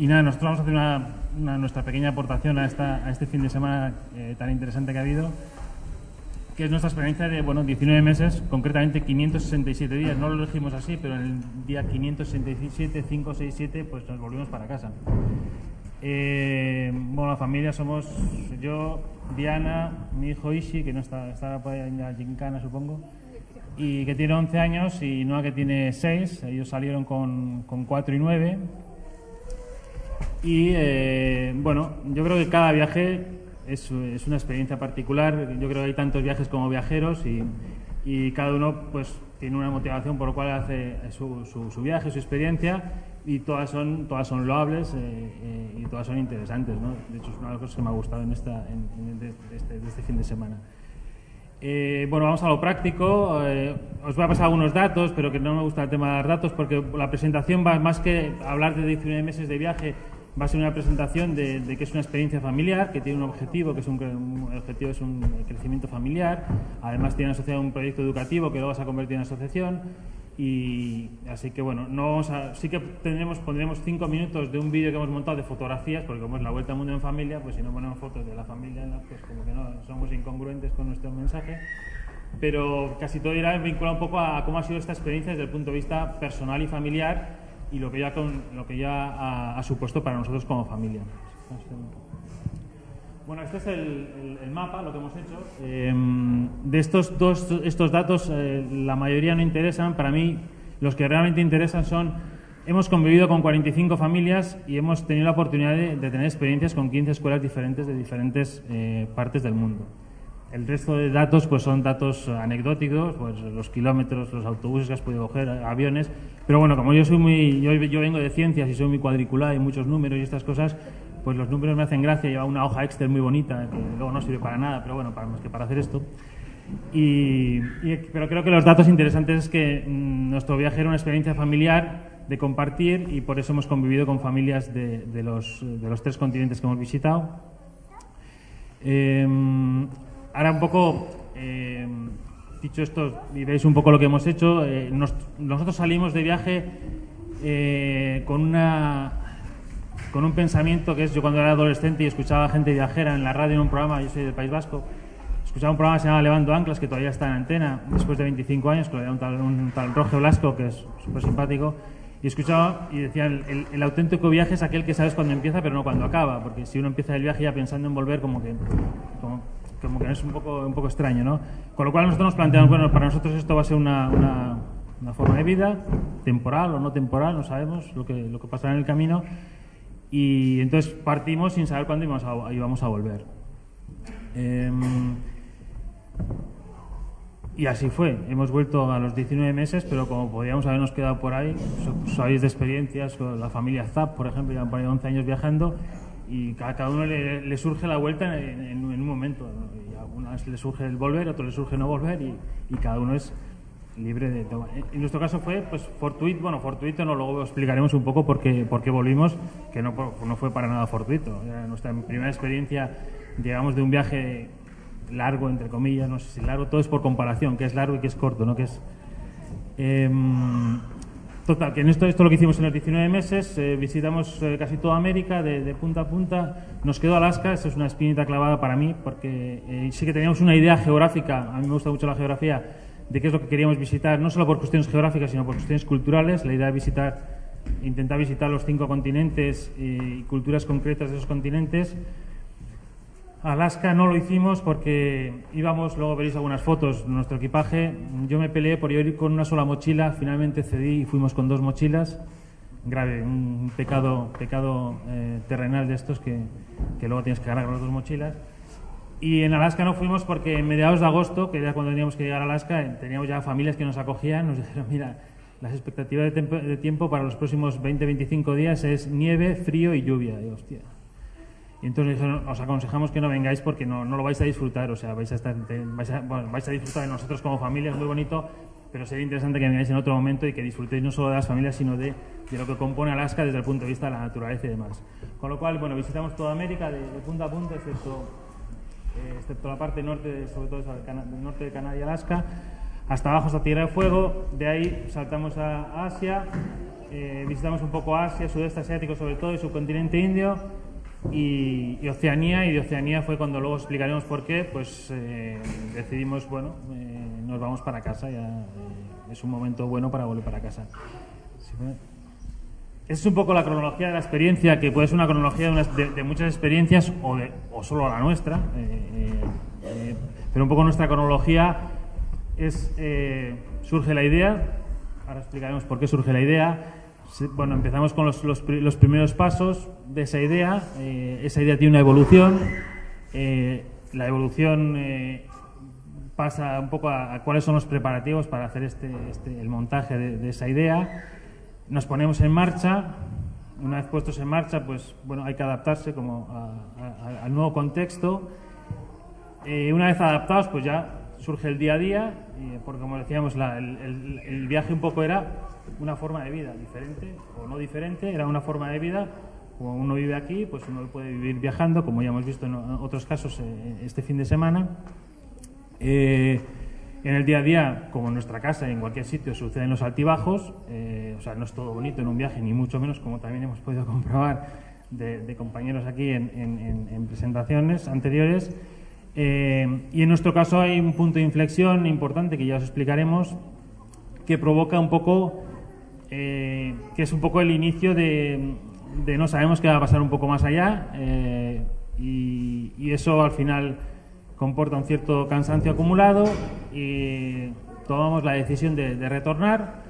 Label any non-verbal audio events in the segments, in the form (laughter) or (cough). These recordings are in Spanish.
Y nada, nosotros vamos a hacer una, una- nuestra pequeña aportación a, esta, a este fin de semana eh, tan interesante que ha habido, que es nuestra experiencia de bueno, 19 meses, concretamente 567 días. No lo elegimos así, pero en el día 567, 567, pues nos volvimos para casa. Eh, bueno, la familia somos yo, Diana, mi hijo Ishi, que no está, ahí en la gincana, supongo, y que tiene 11 años, y Noah, que tiene 6. Ellos salieron con, con 4 y 9. Y eh, bueno, yo creo que cada viaje es, es una experiencia particular. Yo creo que hay tantos viajes como viajeros y, y cada uno pues tiene una motivación por lo cual hace su, su- su viaje, su experiencia y todas son, todas son loables eh, eh, y todas son interesantes. ¿no? De hecho, es una de las cosas que me ha gustado en esta, en, en este, de este fin de semana. Eh, bueno, vamos a lo práctico. Eh, os voy a pasar algunos datos, pero que no me gusta el tema de dar datos porque la presentación va más que hablar de 19 meses de viaje, va a ser una presentación de, de que es una experiencia familiar, que tiene un objetivo, que es un, un- objetivo es un crecimiento familiar. Además tiene asociado un proyecto educativo que luego se ha convertido en asociación. Y así que bueno, sí que tendremos, pondremos cinco minutos de un vídeo que hemos montado de fotografías, porque como es la vuelta al mundo en familia, pues si no ponemos fotos de la familia, pues como que no somos incongruentes con nuestro mensaje. Pero casi todo irá vinculado un poco a cómo ha sido esta experiencia desde el punto de vista personal y familiar y lo que ya, lo que ya ha supuesto para nosotros como familia. Bueno, este es el, el- el mapa, lo que hemos hecho. Eh, de estos dos estos datos, eh, la mayoría no interesan. Para mí, los que realmente interesan son, hemos convivido con 45 familias y hemos tenido la oportunidad de, de tener experiencias con 15 escuelas diferentes de diferentes eh, partes del mundo. El resto de datos pues son datos anecdóticos, pues los kilómetros, los autobuses que has podido coger, aviones. Pero bueno, como yo soy muy, yo, yo vengo de ciencias y soy muy cuadriculada y muchos números y estas cosas, pues los números me hacen gracia. Lleva una hoja Excel muy bonita que luego no sirve para nada, pero bueno, para más que para hacer esto. Y, pero creo que los datos interesantes es que mm, nuestro viaje era una experiencia familiar de compartir y por eso hemos convivido con familias de, los, de los tres continentes que hemos visitado. Eh, ahora un poco, eh, dicho esto, y veis un poco lo que hemos hecho, eh, nos- nosotros salimos de viaje eh, con una con un pensamiento que es yo cuando era adolescente y escuchaba gente viajera en la radio en un programa, yo soy del País Vasco, escuchaba un programa que se llama Levando Anclas, que todavía está en antena, después de 25 años, que lo un tal, un tal Roge Blasco, que es súper simpático, y escuchaba y decía, el, el- el auténtico viaje es aquel que sabes cuando empieza, pero no cuando acaba, porque si uno empieza el viaje ya pensando en volver, como que, como, como que es un poco, un poco extraño, ¿no? Con lo cual nosotros nos planteamos, bueno, para nosotros esto va a ser una, una, una forma de vida, temporal o no temporal, no sabemos lo que, lo que pasará en el camino, y entonces partimos sin saber cuándo íbamos a, íbamos a volver. Em, y así fue. Hemos vuelto a los 19 meses, pero como podíamos habernos quedado por ahí, sabéis de experiencias, la familia Zap, por ejemplo, llevan por ahí 11 años viajando y a cada uno le, le surge la vuelta en, en- en un momento. ¿no? Y a unas le surge el volver, a otros le surge no volver y, y cada uno es libre de tomar. En- En nuestro caso fue pues fortuito, bueno, fortuito, no, luego explicaremos un poco por qué, por qué volvimos, que no, no fue para nada fortuito. Era nuestra primera experiencia, llegamos de un viaje largo, entre comillas, no sé si largo, todo es por comparación, que es largo y que es corto, ¿no? Que es... em, Total, que en esto, esto es lo que hicimos en los 19 meses, eh, visitamos eh, casi toda América, de, de punta a punta, nos quedó Alaska, esto es una espinita clavada para mí, porque eh, sí que teníamos una idea geográfica, a mí me gusta mucho la geografía, de qué es lo que queríamos visitar, no solo por cuestiones geográficas, sino por cuestiones culturales, la idea de visitar, intentar visitar los cinco continentes y culturas concretas de esos continentes, Alaska no lo hicimos porque íbamos, luego veréis algunas fotos, nuestro equipaje. Yo me peleé por ir con una sola mochila, finalmente cedí y fuimos con dos mochilas. Grave, un pecado, pecado eh, terrenal de estos que, que luego tienes que cargar con las dos mochilas. Y en Alaska no fuimos porque en mediados de agosto, que era cuando teníamos que llegar a Alaska, teníamos ya familias que nos acogían, nos (laughs) dijeron, mira, las expectativas de, de tiempo para los próximos 20-25 días es nieve, frío y lluvia. Y, hostia. Y entonces os aconsejamos que no vengáis porque no, no lo vais a disfrutar, o sea, vais a, estar, vais, a, bueno, vais a disfrutar de nosotros como familia, es muy bonito, pero sería interesante que vengáis en otro momento y que disfrutéis no solo de las familias, sino de, de, lo que compone Alaska desde el punto de vista de la naturaleza y demás. Con lo cual, bueno, visitamos toda América de, de punta a punta, excepto, eh, excepto la parte norte, sobre todo el norte de Canadá y Alaska hasta abajo hasta Tierra de Fuego, de ahí saltamos a Asia, eh, visitamos un poco Asia, sudeste asiático sobre todo, y subcontinente indio, y, Oceanía, y de Oceanía fue cuando luego explicaremos por qué, pues eh, decidimos, bueno, nos vamos para casa, ya es un momento bueno para volver para casa. Es un poco la cronología de la experiencia, que puede ser una cronología de, de, muchas experiencias o, solo la nuestra, pero un poco nuestra cronología es, eh, surge la idea, ahora explicaremos por qué surge la idea. Bueno, empezamos con los, primeros pasos de esa idea. Eh, esa idea tiene una evolución. Eh, la evolución eh, pasa un poco a, cuáles son los preparativos para hacer este, este, el montaje de, esa idea. Nos ponemos en marcha. Una vez puestos en marcha, pues bueno, hay que adaptarse como al nuevo contexto. una vez adaptados, pues ya surge el día a día, y, porque como decíamos, el, viaje un poco era una forma de vida diferente o no diferente, era una forma de vida. Como uno vive aquí, pues uno puede vivir viajando, como ya hemos visto en otros casos eh, este fin de semana. Eh, en el día a día, como en nuestra casa y en cualquier sitio, suceden los altibajos. Eh, o sea, no es todo bonito en un viaje, ni mucho menos, como también hemos podido (laughs) comprobar de, compañeros aquí en, en, en presentaciones anteriores. Eh, y en nuestro caso hay un punto de inflexión importante que ya os explicaremos que provoca un poco, eh, que es un poco el inicio de, no sabemos qué va a pasar un poco más allá y, y, eso al final comporta un cierto cansancio acumulado y tomamos la decisión de, de, retornar,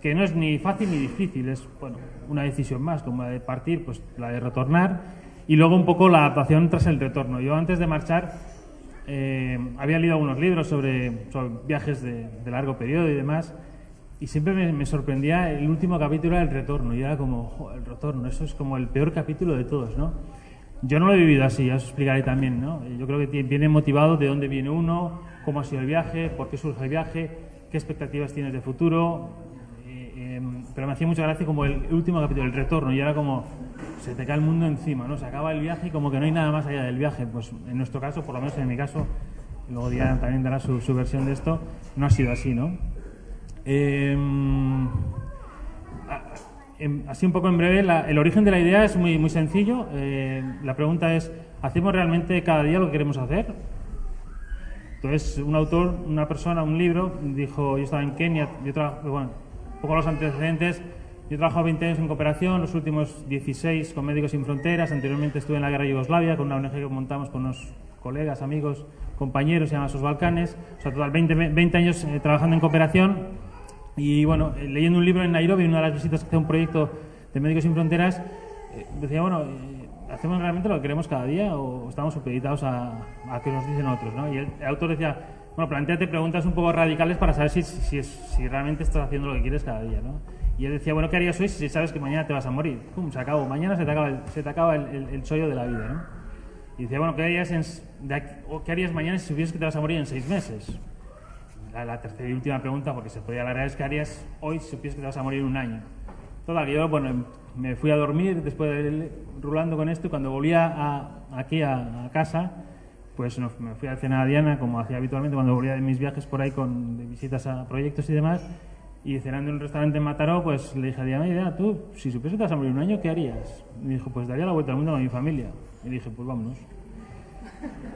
que no es ni fácil ni difícil, es bueno, una decisión más, como la de partir, pues la de retornar y luego un poco la adaptación tras el retorno. Yo antes de marchar eh, había leído algunos libros sobre, sobre viajes de, de, largo periodo y demás, y siempre me, me, sorprendía el último capítulo del retorno, y era como, oh, el retorno, eso es como el peor capítulo de todos, ¿no? Yo no lo he vivido así, ya os explicaré también, ¿no? Yo creo que viene motivado de dónde viene uno, cómo ha sido el viaje, por qué surge el viaje, qué expectativas tienes de futuro, eh, eh, pero me hacía mucha gracia como el último capítulo, el retorno, y era como, se te cae el mundo encima, ¿no? Se acaba el viaje y como que no hay nada más allá del viaje. Pues en nuestro caso, por lo menos en mi caso, luego Diana también dará su, versión de esto, no ha sido así, ¿no? Eh, así un poco en breve, el origen de la idea es muy, muy sencillo. Eh, la pregunta es, ¿hacemos realmente cada día lo que queremos hacer? Entonces, un autor, una persona, un libro, dijo, yo estaba en Kenia, yo trabajo, bueno, un poco los antecedentes, yo he trabajado 20 años en cooperación, los últimos 16 con Médicos Sin Fronteras. Anteriormente estuve en la guerra de Yugoslavia con una ONG que montamos con unos colegas, amigos, compañeros, se llama Sos Balcanes. O sea, total 20, 20 años eh, trabajando en cooperación. Y bueno, eh, leyendo un libro en Nairobi, una de las visitas que hace un proyecto de Médicos Sin Fronteras, eh, decía, bueno, eh, ¿hacemos realmente lo que queremos cada día o estamos supeditados a, a que nos dicen otros? ¿no? Y el, el, autor decía, bueno, planteate preguntas un poco radicales para saber si, si, si, si realmente estás haciendo lo que quieres cada día. ¿no? Y él decía, bueno, ¿qué harías hoy si sabes que mañana te vas a morir? Pum, se acabó. Mañana se te acaba el, se te acaba el, el, el chollo de la vida, ¿no? Y decía, bueno, ¿qué harías, en, aquí, ¿qué harías mañana si supieras que te vas a morir en seis meses? La, tercera y última pregunta, porque se podía alargar, es ¿qué harías hoy si supieras que te vas a morir un año? Total, que yo, bueno, me fui a dormir después de rulando con esto y cuando volvía a, aquí a, casa, pues no, me fui a cenar a Diana, como hacía habitualmente cuando volvía de mis viajes por ahí con de visitas a proyectos y demás, y cenando en un restaurante en Mataró, pues le dije a Diana, idea, tú, si supieras que te vas a morir un año, ¿qué harías? Y me dijo, pues daría la vuelta al mundo con mi familia. Y dije, pues vámonos.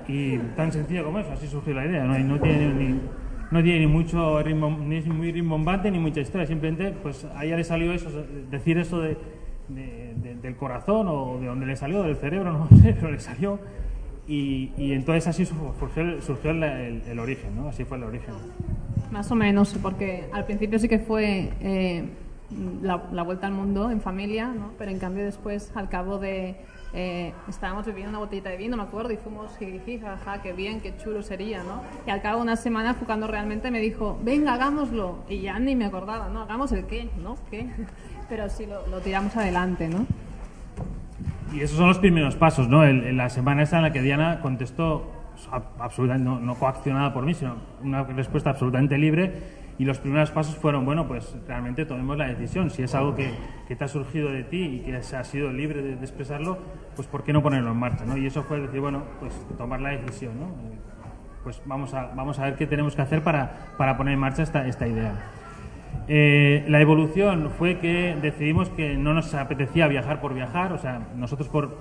Y tan sencillo como eso, así surgió la idea. No, no tiene ni, no tiene ni mucho ritmo, ni es muy rimbombante ni mucha historia. Simplemente, pues a ella le salió eso, decir eso de, de, de, del corazón o de donde le salió, del cerebro, (laughs) no sé, pero le salió. Y, y entonces así surgió, surgió el, origen, ¿no? Así fue el origen. Más o menos, porque al principio sí que fue eh, la, la, vuelta al mundo en familia, ¿no? Pero en cambio después, al cabo de eh, estábamos bebiendo una botellita de vino, me acuerdo, y fuimos, jiji, jaja, qué bien, qué chulo sería, ¿no? Y al cabo de una semana fue cuando realmente me dijo, venga, hagámoslo. Y ya ni me acordaba, ¿no? Hagamos el qué, ¿no? ¿Qué? (laughs) Pero sí, lo, tiramos adelante, ¿no? Y esos son los primeros pasos, ¿no? En la semana esa en la que Diana contestó ab- absolutamente, no coaccionada por mí, sino una respuesta absolutamente libre. Y los primeros pasos fueron, bueno, pues realmente tomemos la decisión. Si es algo que, que te ha surgido de ti y que has sido libre de, expresarlo, pues ¿por qué no ponerlo en marcha? ¿no? Y eso fue decir, bueno, pues tomar la decisión, ¿no? Eh, Pues vamos a, vamos a ver qué tenemos que hacer para, para poner en marcha esta, esta idea. Eh, la evolución fue que decidimos que no nos apetecía viajar por viajar, o sea, nosotros por,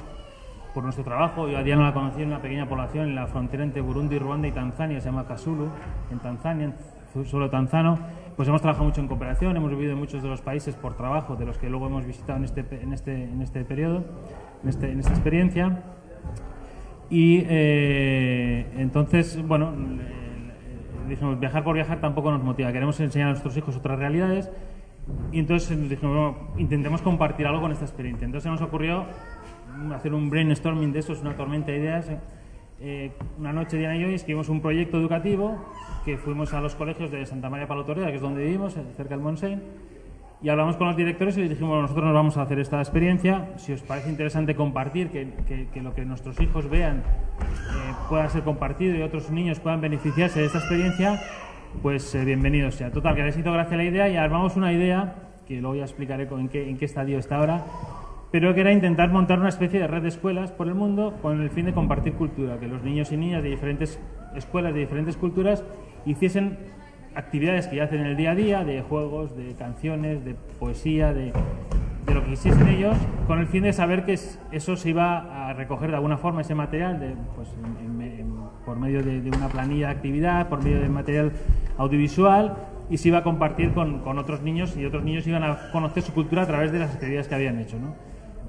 por nuestro trabajo, yo a Diana la conocí en una pequeña población en la frontera entre Burundi, Ruanda y Tanzania, se llama Kasulu, en Tanzania, suelo tanzano, pues hemos trabajado mucho en cooperación, hemos vivido en muchos de los países por trabajo, de los que luego hemos visitado en este, en este, en este periodo, en, este, esta experiencia. Y eh, entonces, bueno, dijimos, viajar por viajar tampoco nos motiva, queremos enseñar a nuestros hijos otras realidades. Y entonces nos dijimos, intentemos compartir algo con esta experiencia. Entonces se nos ocurrió hacer un brainstorming de eso, es una tormenta de ideas. Eh, una noche Diana y yo escribimos un proyecto educativo que fuimos a los colegios de Santa María Palotoreda, que es donde vivimos, cerca del Montseny, y hablamos con los directores y les dijimos, nosotros nos vamos a hacer esta experiencia, si os parece interesante compartir, que, lo que nuestros hijos vean eh, pueda ser compartido y otros niños puedan beneficiarse de esta experiencia, pues eh, bienvenidos sea. Total, que les hizo gracia la idea y armamos una idea, que luego ya explicaré en qué estadio está ahora, pero que era intentar montar una especie de red de escuelas por el mundo con el fin de compartir cultura, que los niños y niñas de diferentes escuelas, de diferentes culturas, hiciesen actividades que ya hacen en el día a día, de juegos, de canciones, de poesía, de, de lo que hiciesen ellos, con el fin de saber que es- eso se iba a recoger de alguna forma, ese material, de, pues, por medio de, de una planilla de actividad, por medio de material audiovisual, y se iba a compartir con, con otros niños, y otros niños iban a conocer su cultura a través de las actividades que habían hecho. ¿no?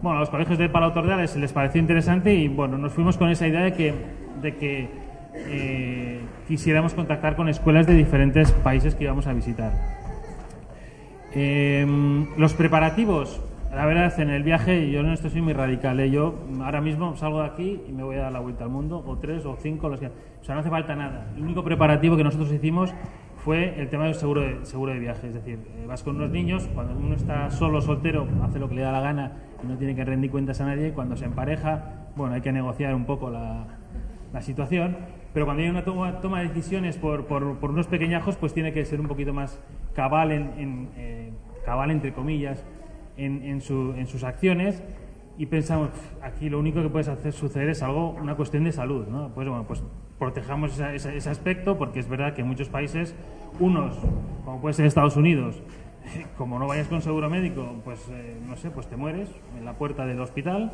Bueno, a los colegios de Palau Tordea les, pareció interesante y bueno, nos fuimos con esa idea de que, de que eh, quisiéramos contactar con escuelas de diferentes países que íbamos a visitar. Eh, los preparativos, la verdad, en el viaje yo en esto soy muy radical. ¿eh? Yo ahora mismo salgo de aquí y me voy a dar la vuelta al mundo, o tres o cinco, los que... o sea, no hace falta nada. El único preparativo que nosotros hicimos fue el tema del seguro de, seguro de viaje. Es decir, eh, vas con unos niños, cuando uno está solo, soltero, hace lo que le da la gana y no tiene que rendir cuentas a nadie. Cuando se empareja, bueno, hay que negociar un poco la, la situación, pero cuando hay una toma, toma de decisiones por, por, por unos pequeñajos, pues tiene que ser un poquito más cabal, en, en, eh, cabal entre comillas, en, en, su- en sus acciones y pensamos, "Pf, aquí lo único que puede hacer suceder es algo, una cuestión de salud, ¿no? Pues bueno, pues protejamos esa- esa- ese aspecto porque es verdad que en muchos países, unos, como puede ser Estados Unidos, (laughs) como no vayas con seguro médico, pues eh, no sé, pues te mueres en la puerta del hospital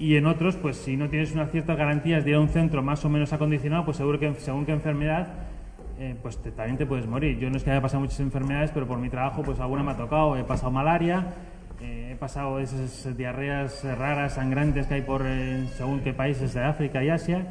y en otros, pues si no tienes unas ciertas garantías de ir a un centro más o menos acondicionado, pues seguro que según qué enfermedad, eh, pues te- también te puedes morir. Yo no es que haya pasado muchas enfermedades, pero por mi trabajo, pues alguna me ha tocado. He pasado malaria, eh, he pasado esas diarreas raras, sangrantes que hay por eh, según qué países de África y Asia.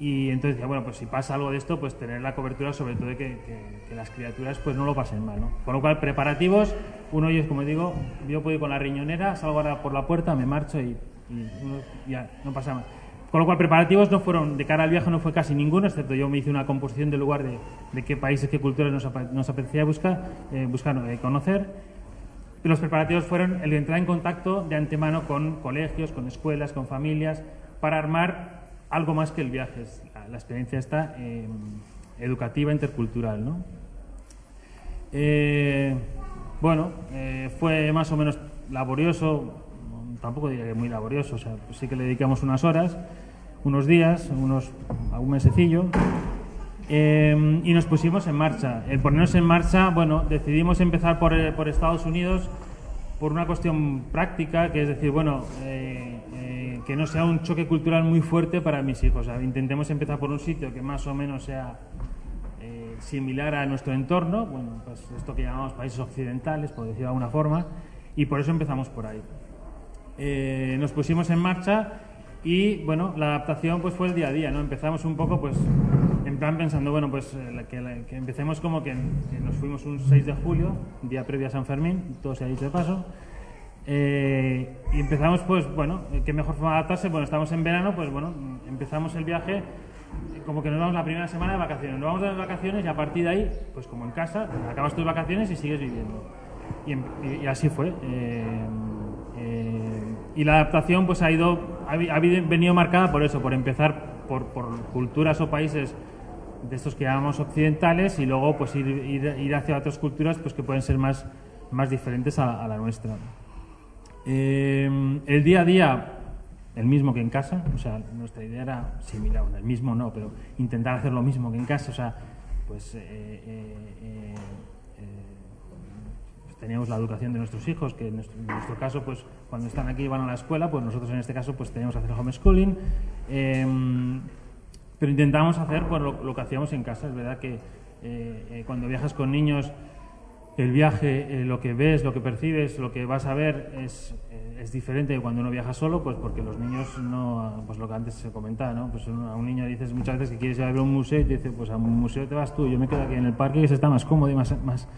Y entonces decía, bueno, pues si pasa algo de esto, pues tener la cobertura sobre todo de que, que- que las criaturas pues no lo pasen mal, ¿no? Con lo cual, preparativos, uno ellos, como digo, yo puedo ir con la riñonera, salgo ahora por la puerta, me marcho y, y uno ya no pasa más. Con lo cual, preparativos no fueron, de cara al viaje no fue casi ninguno, excepto yo me hice una composición del lugar de, de qué países, qué culturas nos, nos apetecía buscar, eh, buscar eh, conocer. Los preparativos fueron el entrar en contacto de antemano con colegios, con escuelas, con familias, para armar algo más que el viaje, es la, experiencia esta eh, educativa intercultural. ¿no? Eh, bueno, eh, fue más o menos laborioso, tampoco diría que muy laborioso, o sea, pues sí que le dedicamos unas horas, unos días, unos, algún mesecillo, eh, y nos pusimos en marcha. El ponernos en marcha, bueno, decidimos empezar por, eh, por Estados Unidos por una cuestión práctica, que es decir, bueno, que no sea un choque cultural muy fuerte para mis hijos. O sea, intentemos empezar por un sitio que más o menos sea eh, similar a nuestro entorno, bueno, pues esto que llamamos países occidentales, por decirlo de alguna forma, y por eso empezamos por ahí. Eh, nos pusimos en marcha y bueno, la adaptación pues fue el día a día, ¿no? Empezamos un poco pues en plan pensando, bueno, pues eh, que, que empecemos como que, que nos fuimos un 6 de julio, día previo a San Fermín, todo se ha dicho de paso, Eh, y empezamos, pues, bueno, ¿qué mejor forma de adaptarse? Bueno, estamos en verano, pues, bueno, empezamos el viaje como que nos vamos la primera semana de vacaciones. Nos vamos de las vacaciones y a partir de ahí, pues como en casa, acabas tus vacaciones y sigues viviendo. Y, em- y- y así fue. Eh, eh, y la adaptación pues ha ido ha, venido marcada por eso, por empezar por, culturas o países de estos que llamamos occidentales y luego pues ir, ir, ir hacia otras culturas pues que pueden ser más, más diferentes a la nuestra. Eh, el día a día, el mismo que en casa, o sea, nuestra idea era similar, el mismo no, pero intentar hacer lo mismo que en casa, o sea, pues, eh, eh, eh, eh, teníamos la educación de nuestros hijos, que en nuestro, caso, pues cuando están aquí y van a la escuela, pues nosotros en este caso pues teníamos que hacer homeschooling, eh, pero intentamos hacer pues, lo, que hacíamos en casa, es verdad que cuando viajas con niños el viaje, eh, lo que ves, lo que percibes, lo que vas a ver es, eh, es diferente de cuando uno viaja solo, pues porque los niños no, pues lo que antes se comentaba, ¿no? Pues a un niño dices muchas veces que quieres ir a ver un museo y te dice, pues a un museo te vas tú, yo me quedo aquí en el parque que se está más cómodo y más, más,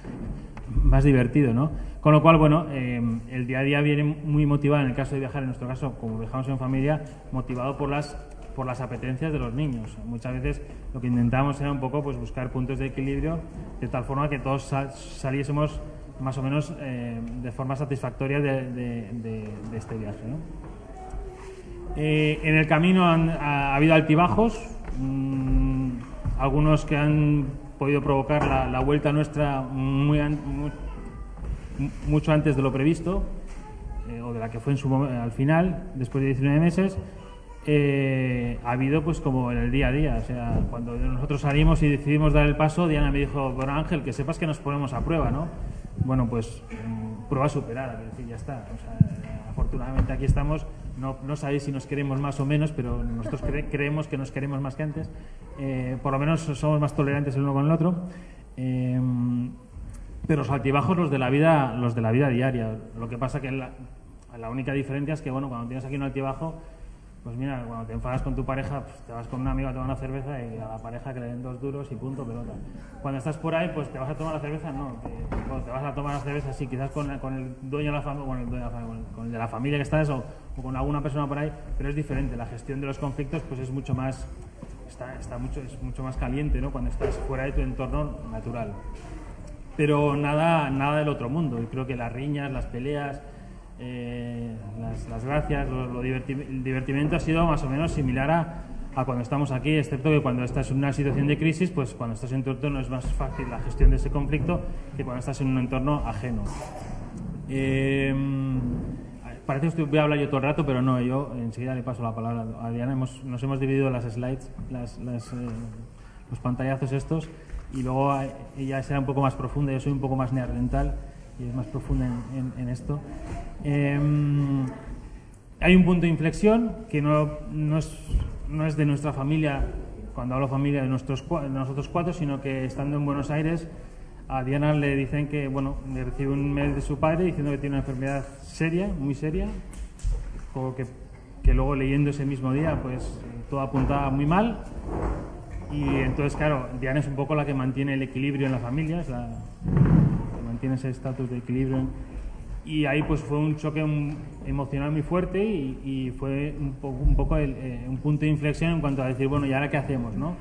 más divertido, ¿no? Con lo cual, bueno, eh, el día a día viene muy motivado, en el caso de viajar, en nuestro caso, como viajamos en familia, motivado por las por las apetencias de los niños. Muchas veces lo que intentamos era un poco pues buscar puntos de equilibrio de tal forma que todos sal- saliésemos más o menos eh, de forma satisfactoria de, este viaje. Eh, en el camino han- ha, ha habido altibajos, mm, algunos que han podido provocar la, vuelta nuestra mucho antes de lo previsto, eh, o de la que fue en su al final, después de 19 meses. Eh, ha habido pues como en el día a día, o sea, cuando nosotros salimos y decidimos dar el paso, Diana me dijo, bueno Ángel, que sepas que nos ponemos a prueba, ¿no? Bueno, pues mm, prueba superada, quiero decir, ya está. Afortunadamente aquí estamos, no, no sabéis si nos queremos más o menos, pero nosotros cre- creemos que nos queremos más que antes. Eh, por lo menos somos más tolerantes el uno con el otro. Eh, pero los altibajos los de la vida los de la vida diaria lo que pasa que la, la única diferencia es que bueno cuando tienes aquí un altibajo pues mira cuando te enfadas con tu pareja pues, te vas con un amigo a tomar una cerveza y a la pareja que le den dos duros y punto pelota. Cuando estás por ahí pues te vas a tomar la cerveza no te, te vas a tomar la cerveza sí quizás con, con el dueño de la familia con el, dueño de la fam- con el- de la familia que estás o, o con alguna persona por ahí pero es diferente. La gestión de los conflictos pues es mucho más está, está mucho es mucho más caliente no cuando estás fuera de tu entorno natural. Pero nada, nada del otro mundo. Y creo que las riñas, las peleas, eh, las, las gracias, lo, diverti- el divertimento ha sido más o menos similar a, cuando estamos aquí, excepto que cuando estás en una situación de crisis, pues cuando estás en tu entorno es más fácil la gestión de ese conflicto que cuando estás en un entorno ajeno. Eh, parece que voy a hablar yo todo el rato, pero no, yo enseguida le paso la palabra a Diana. Hemos, nos hemos dividido las slides, las, las, eh, los pantallazos estos, y luego ella será un poco más profunda, yo soy un poco más neandertal y es más profunda en, en- en esto. Eh, hay un punto de inflexión que no, no, es, no es de nuestra familia, cuando hablo familia de, nuestros, de nosotros cuatro, sino que estando en Buenos Aires, a Diana le dicen que, bueno, le recibe un mail de su padre diciendo que tiene una enfermedad seria, muy seria, o que, que luego leyendo ese mismo día, pues todo apuntaba muy mal. Y entonces, claro, Diana es un poco la que mantiene el equilibrio en la familia, es la mantiene ese estatus de equilibrio. y ahí pues fue un choque mm, emocional muy fuerte y, y fue un, un poco el, eh, un punto de inflexión en cuanto a decir, bueno, ¿y ahora qué hacemos? no?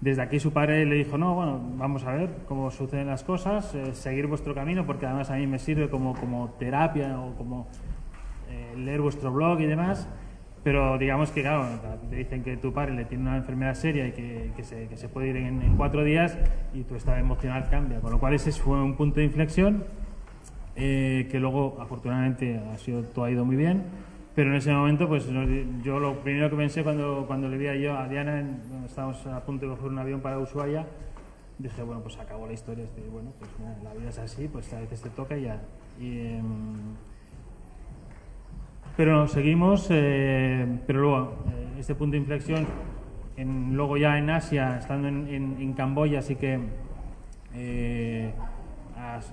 Desde aquí su padre le dijo, no, bueno, vamos a ver cómo suceden las cosas, eh, seguir vuestro camino, porque además a mí me sirve como, como terapia o como eh, leer vuestro blog y demás. Pero digamos que, claro, te dicen que tu padre le tiene una enfermedad seria y que, que se, que se puede ir en, en cuatro días y tu estado emocional cambia. Con lo cual ese fue un punto de inflexión eh, que luego afortunadamente ha sido todo ha ido muy bien pero en ese momento pues yo lo primero que pensé cuando, cuando le vi a yo a Diana estábamos a punto de coger un avión para Ushuaia dije bueno pues acabó la historia este, bueno pues la vida es así pues a veces te toca y ya y, em, pero seguimos eh, pero luego eh, este punto de inflexión luego ya en Asia estando en, en, Camboya así que eh,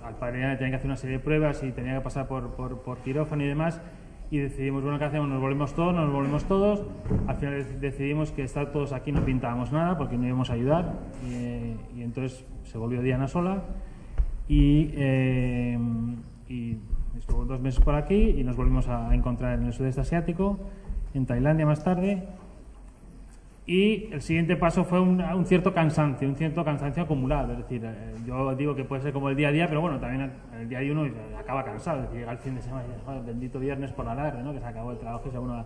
al padre tenía que hacer una serie de pruebas y tenía que pasar por, por, por quirófano y demás. Y decidimos, bueno, ¿qué hacemos? Nos volvemos todos, nos volvemos todos. Al final dec- decidimos que estar todos aquí no pintábamos nada porque no íbamos a ayudar. Y, entonces se volvió Diana sola. Y estuvo dos, meses por aquí y nos volvimos a encontrar en el sudeste asiático, en Tailandia más tarde. Y el siguiente paso fue un, un cierto cansancio, un cierto cansancio acumulado. Es decir, eh, yo digo que puede ser como el día a día, pero bueno, también el día a día uno acaba cansado. Es decir, llega el fin de semana y "Joder, bendito viernes por la tarde, ¿no? que se acabó el trabajo y se uno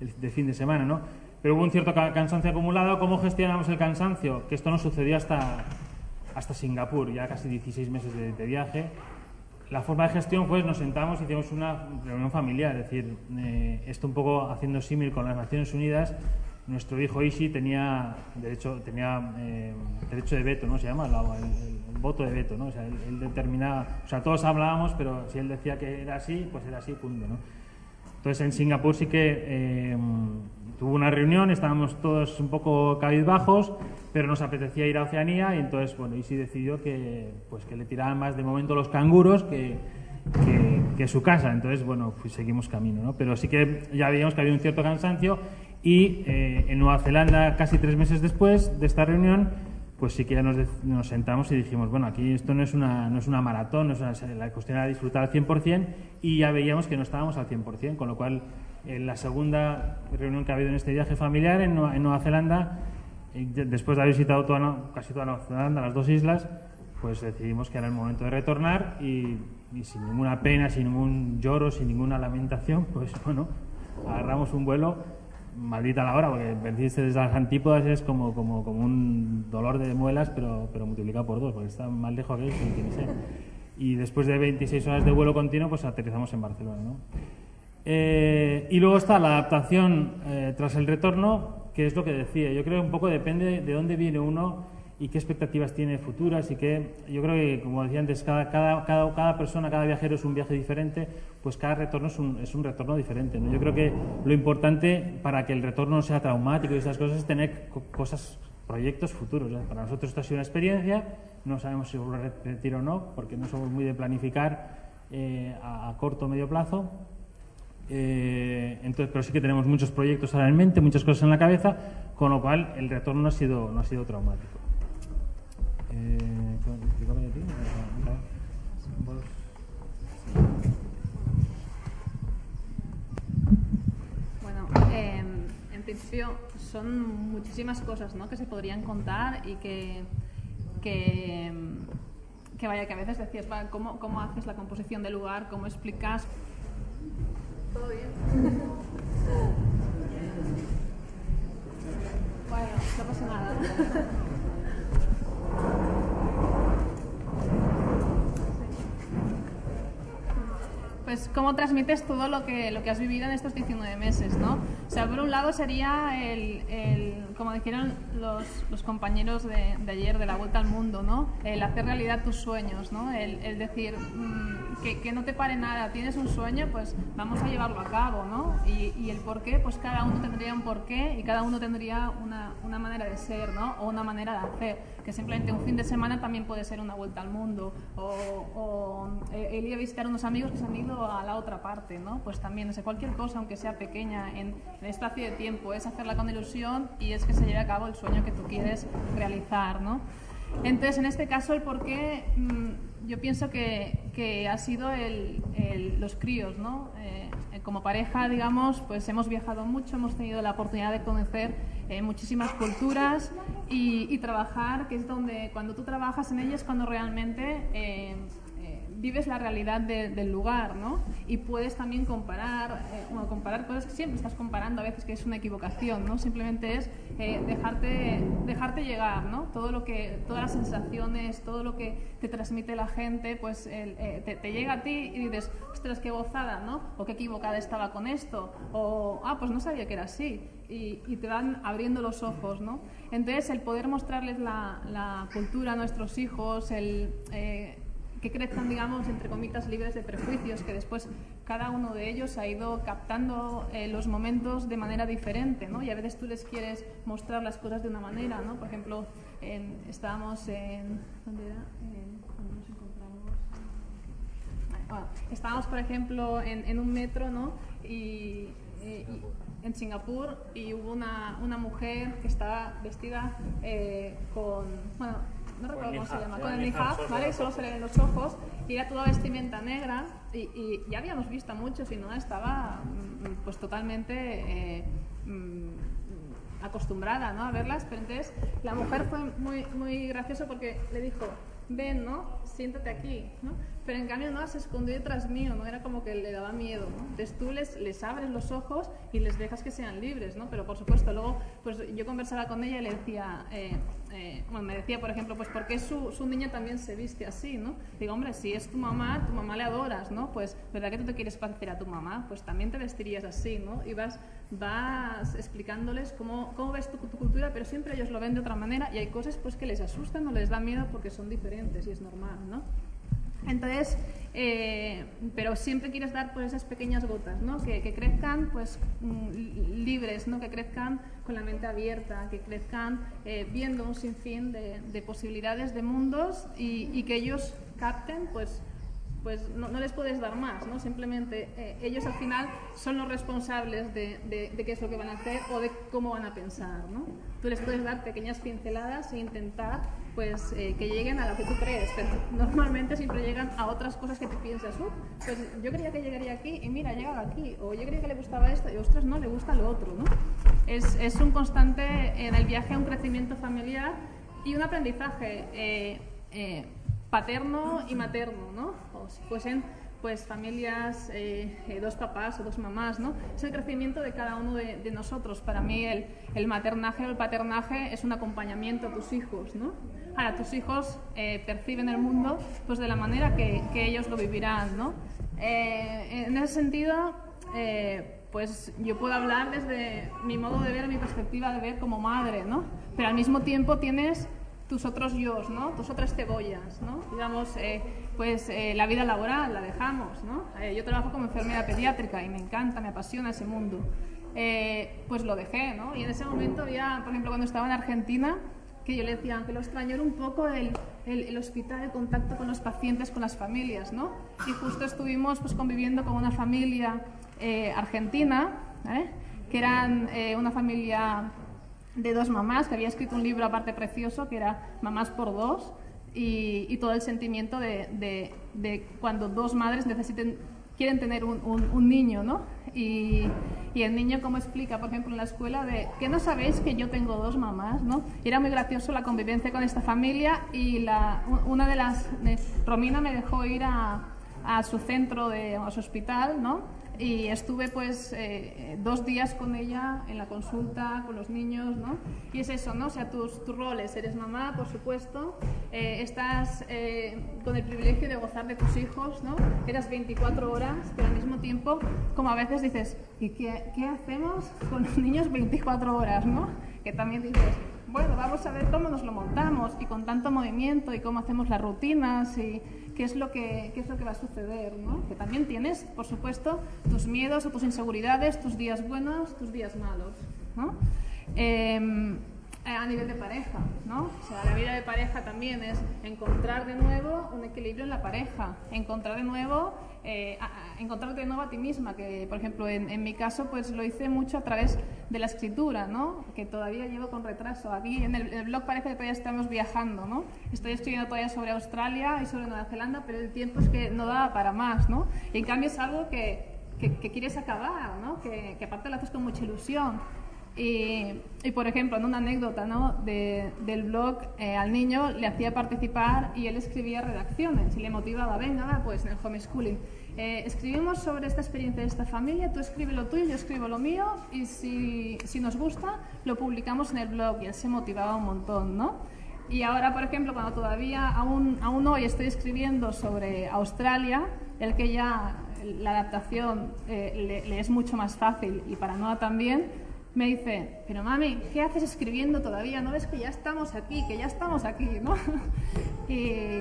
el de fin de semana. ¿no? Pero hubo un cierto ca- cansancio acumulado. ¿Cómo gestionamos el cansancio? Que esto no sucedió hasta, hasta Singapur, ya casi 16 meses de, de viaje. La forma de gestión, pues nos sentamos y hicimos una reunión familiar, es decir, eh, esto un poco haciendo símil con las Naciones Unidas. Nuestro hijo Ishi tenía derecho, tenía, eh, derecho de veto, ¿no? Se llama La- el, el voto de veto, ¿no? O sea, él, él determinaba, o sea, todos hablábamos, pero si él decía que era así, pues era así, punto, ¿no? Entonces en Singapur sí que eh, tuvo una reunión, estábamos todos un poco cabizbajos, pero nos apetecía ir a Oceanía y entonces, bueno, Isi decidió que, pues, que le tiraban más de momento los canguros que, que, su casa. Entonces, bueno, pues seguimos camino, ¿no? Pero sí que ya veíamos que había un cierto cansancio y eh, en Nueva Zelanda, casi tres meses después de esta reunión, pues sí que ya nos, sentamos y dijimos, bueno, aquí esto no es una, no es una maratón, no es la cuestión era disfrutar al 100% y ya veíamos que no estábamos al 100%, con lo cual en la segunda reunión que ha habido en este viaje familiar en Nueva, en Nueva Zelanda, de- después de haber visitado toda, casi toda Nueva Zelanda, las dos islas, pues decidimos que era el momento de retornar y, y sin ninguna pena, sin ningún lloro, sin ninguna lamentación, (laughs) pues bueno, agarramos un vuelo maldita la hora, porque venirse desde las antípodas es como, como, como un dolor de muelas, pero, pero multiplicado por dos, porque está más lejos que que ni sé. Y después de 26 horas de vuelo continuo, pues aterrizamos en Barcelona. ¿no? Eh, y luego está la adaptación eh, tras el retorno, que es lo que decía. Yo creo que un poco depende de dónde viene uno y qué expectativas tiene futuras y que yo creo que, como decía antes, cada, cada, cada, cada persona, cada viajero es un viaje diferente, pues cada retorno es un, es un retorno diferente. ¿no? Yo creo que lo importante para que el retorno no sea traumático y esas cosas es tener co- cosas, proyectos futuros. ¿eh? Para nosotros esto ha sido una experiencia, no sabemos si volver a repetir o no, porque no somos muy de planificar eh, a, a corto o medio plazo. Eh, entonces, pero sí que tenemos muchos proyectos ahora en mente, muchas cosas en la cabeza, con lo cual el retorno no ha sido, no ha sido traumático. Eh, Bueno, eh, en principio son muchísimas cosas ¿no? que se podrían contar y que, que, que vaya, que a veces decías, "Va, ¿cómo, ¿cómo haces la composición del lugar? ¿Cómo explicas? ¿Todo bien? (laughs) bueno, no pasa nada. Pues cómo transmites todo lo que, lo que has vivido en estos 19 meses, ¿no? O sea, por un lado sería el, el- como dijeron los, los compañeros de, de ayer de la Vuelta al Mundo, ¿no? El hacer realidad tus sueños, ¿no? El, decir mm, que, que no te pare nada, tienes un sueño, pues vamos a llevarlo a cabo, ¿no? Y, y el por qué, pues cada uno tendría un porqué y cada uno tendría una, una manera de ser, ¿no? O una manera de hacer que simplemente un fin de semana también puede ser una vuelta al mundo o, o eh, el ir a visitar unos amigos que se han ido a la otra parte, ¿no? Pues también, o sea, cualquier cosa, aunque sea pequeña, en, en espacio de tiempo, es hacerla con ilusión y es que se lleve a cabo el sueño que tú quieres realizar, ¿no? Entonces, en este caso, el porqué, mm, yo pienso que, que ha sido el, el- los críos, ¿no? Eh, como pareja, digamos, pues hemos viajado mucho, hemos tenido la oportunidad de conocer eh, muchísimas culturas y, y trabajar, que es donde cuando tú trabajas en ellas, cuando realmente eh, vives la realidad de- del lugar, ¿no? Y puedes también comparar, eh, bueno, comparar cosas que siempre estás comparando a veces que es una equivocación, ¿no? Simplemente es eh, dejarte, dejarte llegar, ¿no? Todo lo que, todas las sensaciones, todo lo que te transmite la gente, pues eh, te, te llega a ti y dices, ostras, qué gozada, ¿no? O qué equivocada estaba con esto, o, ah, pues no sabía que era así. Y, y te van abriendo los ojos, ¿no? Entonces, el poder mostrarles la, la cultura a nuestros hijos, el... que crezcan, digamos, entre comitas libres de prejuicios, que después cada uno de ellos ha ido captando eh, los momentos de manera diferente, ¿no? Y a veces tú les quieres mostrar las cosas de una manera, ¿no? Por ejemplo, en- estábamos en... ¿Dónde era? En- ¿dónde nos encontramos? Bueno, estábamos, por ejemplo, en, un metro, ¿no? Eh, y- en Singapur y hubo una, una mujer que estaba vestida eh, con, bueno, no recuerdo cómo se llama, con el hijab, ¿vale? Solo se le ven los ojos Y era toda vestimenta negra y, y ya habíamos visto a muchos y no estaba mm, pues totalmente eh, mm, acostumbrada ¿no? a verlas, pero entonces la mujer fue muy, muy gracioso porque le dijo, ven, ¿no? Siéntate aquí, ¿no? Pero en cambio no se escondió detrás mío, ¿no? Era como que le daba miedo, ¿no? Entonces tú les, les abres los ojos y les dejas que sean libres, ¿no? Pero por supuesto, luego, pues yo conversaba con ella y le decía, eh, eh, bueno, me decía, por ejemplo, pues ¿por qué su, su niña también se viste así, ¿no? Digo, hombre, si es tu mamá, tu mamá le adoras, ¿no? Pues, ¿verdad que tú te quieres parecer a tu mamá? Pues también te vestirías así, ¿no? Y vas, vas explicándoles cómo, cómo ves tu, tu cultura, pero siempre ellos lo ven de otra manera y hay cosas pues que les asustan o les da miedo porque son diferentes y es normal, ¿no? Entonces, eh, pero siempre quieres dar pues esas pequeñas gotas, ¿no? Que, que crezcan pues mm, libres, ¿no? Que crezcan con la mente abierta, que crezcan eh, viendo un sinfín de, de posibilidades de mundos y, y que ellos capten pues pues no, no, les puedes dar más, ¿no? Simplemente eh, ellos al final son los responsables de, de, de, qué es lo que van a hacer o de cómo van a pensar, ¿no? Tú les puedes dar pequeñas pinceladas e intentar, pues, eh, que lleguen a lo que tú crees, pero normalmente siempre llegan a otras cosas que tú piensas, uh, pues yo creía que llegaría aquí y mira, llega aquí, o yo creía que le gustaba esto y ostras, no, le gusta lo otro, ¿no? Es, es un constante en el viaje a un crecimiento familiar y un aprendizaje. Eh, eh paterno y materno, ¿no? O si fuesen pues familias, eh, eh, dos papás o dos mamás, ¿no? Es el crecimiento de cada uno de, nosotros. Para mí el, el, maternaje o el paternaje es un acompañamiento a tus hijos, ¿no? Ahora, tus hijos eh, perciben el mundo pues de la manera que, que ellos lo vivirán, ¿no? Eh, en ese sentido, pues yo puedo hablar desde mi modo de ver, mi perspectiva de ver como madre, ¿no? Pero al mismo tiempo tienes tus otros yo, ¿no? Tus otras cebollas, ¿no? Digamos, eh, pues eh, la vida laboral la dejamos, ¿no? Eh, yo trabajo como enfermera pediátrica y me encanta, me apasiona ese mundo. pues lo dejé, ¿no? Y en ese momento había, por ejemplo, cuando estaba en Argentina, que yo le decía que lo extrañó un poco el, el, el, hospital, el contacto con los pacientes, con las familias, ¿no? Y justo estuvimos pues conviviendo con una familia argentina, que eran una familia de dos mamás, que había escrito un libro aparte precioso, que era Mamás por dos, y, todo el sentimiento de, de, cuando dos madres necesiten, quieren tener un, un, niño, ¿no? Y, y, el niño como explica, por ejemplo, en la escuela, de que no sabéis que yo tengo dos mamás, ¿no? Y era muy gracioso la convivencia con esta familia y la, una de las, Romina me dejó ir a, a su centro, de, a su hospital, ¿no? Y estuve pues eh, dos días con ella en la consulta con los niños, ¿no? Y es eso, ¿no? O sea, tus, tus roles, eres mamá, por supuesto, eh, estás eh, con el privilegio de gozar de tus hijos, ¿no? Eras 24 horas, pero al mismo tiempo, como a veces dices, ¿y qué, qué hacemos con los niños 24 horas, ¿no? Que también dices, bueno, vamos a ver cómo nos lo montamos y con tanto movimiento y cómo hacemos las rutinas y qué es lo que, qué es lo que va a suceder, ¿no? Que también tienes, por supuesto, tus miedos o tus inseguridades, tus días buenos, tus días malos, ¿no? Eh, a nivel de pareja, ¿no? O sea, la vida de pareja también es encontrar de nuevo un equilibrio en la pareja, encontrar de nuevo, eh, a, a, encontrarte de nuevo a ti misma, que por ejemplo en, mi caso pues lo hice mucho a través de la escritura, ¿no? Que todavía llevo con retraso. Aquí en el, en el blog parece que todavía estamos viajando, ¿no? Estoy escribiendo todavía sobre Australia y sobre Nueva Zelanda, pero el tiempo es que no da para más, ¿no? Y en cambio es algo que, que, que quieres acabar, ¿no? Que, que aparte lo haces con mucha ilusión. Y, y, por ejemplo, en una anécdota ¿no? de, del blog, eh, al niño le hacía participar y él escribía redacciones y le motivaba, venga, pues en el homeschooling. Eh, escribimos sobre esta experiencia de esta familia, tú escribe lo tuyo, yo escribo lo mío y si, si nos gusta lo publicamos en el blog y él se motivaba un montón, ¿no? Y ahora, por ejemplo, cuando todavía aún, aún hoy estoy escribiendo sobre Australia, el que ya la adaptación eh, le, le es mucho más fácil y para Noah también, me dice, pero mami, ¿qué haces escribiendo todavía? ¿No ves que ya estamos aquí, que ya estamos aquí, ¿no? (laughs) y,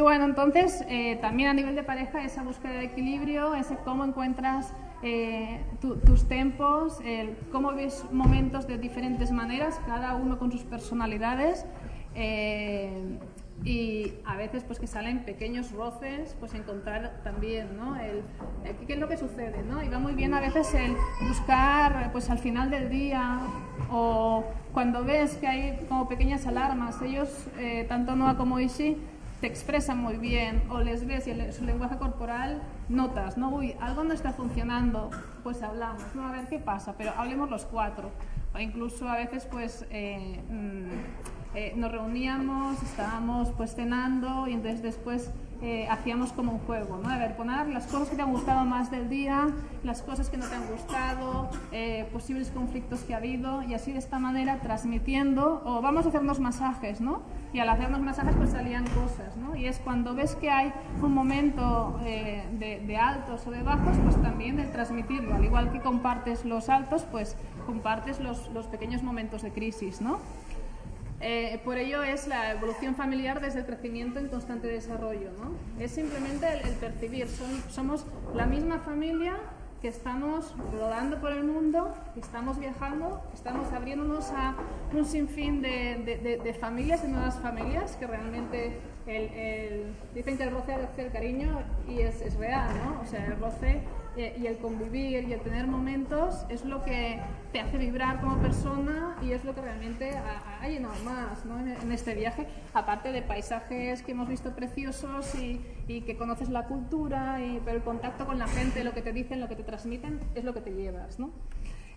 bueno, entonces eh, también a nivel de pareja esa búsqueda de equilibrio, ese cómo encuentras eh, tu, tus tempos, cómo ves momentos de diferentes maneras, cada uno con sus personalidades. Eh, y a veces pues que salen pequeños roces, pues encontrar también, ¿no? El, el, ¿Qué es lo que sucede, no? Y va muy bien a veces el buscar, pues al final del día o cuando ves que hay como pequeñas alarmas, ellos, eh, tanto Noah como Ishi, te expresan muy bien o les ves y su lenguaje corporal notas, ¿no? Uy, algo no está funcionando, pues hablamos, ¿no? A ver qué pasa, pero hablemos los cuatro. O incluso a veces pues eh, mm, eh, nos reuníamos, estábamos pues cenando y entonces después eh, hacíamos como un juego, ¿no? A ver, poner las cosas que te han gustado más del día, las cosas que no te han gustado, eh, posibles conflictos que ha habido y así de esta manera transmitiendo o vamos a hacernos masajes, ¿no? Y al hacernos masajes pues salían cosas, ¿no? Y es cuando ves que hay un momento eh, de, de altos o de bajos, pues también el transmitirlo, al igual que compartes los altos, pues compartes los, los pequeños momentos de crisis, ¿no? Eh, por ello es la evolución familiar desde el crecimiento en constante desarrollo. ¿no? Es simplemente el, el percibir. Son- somos la misma familia que estamos rodando por el mundo, que estamos viajando, que estamos abriéndonos a un sinfín de, de- de- de familias, de nuevas familias, que realmente el, el- dicen que el roce hace el cariño y es, es real, ¿no? O sea, el roce y el convivir y el tener momentos es lo que te hace vibrar como persona y es lo que realmente ha, ha llenado más ¿no? en, en este viaje, aparte de paisajes que hemos visto preciosos y, y que conoces la cultura, y, pero el contacto con la gente, lo que te dicen, lo que te transmiten, es lo que te llevas. ¿no?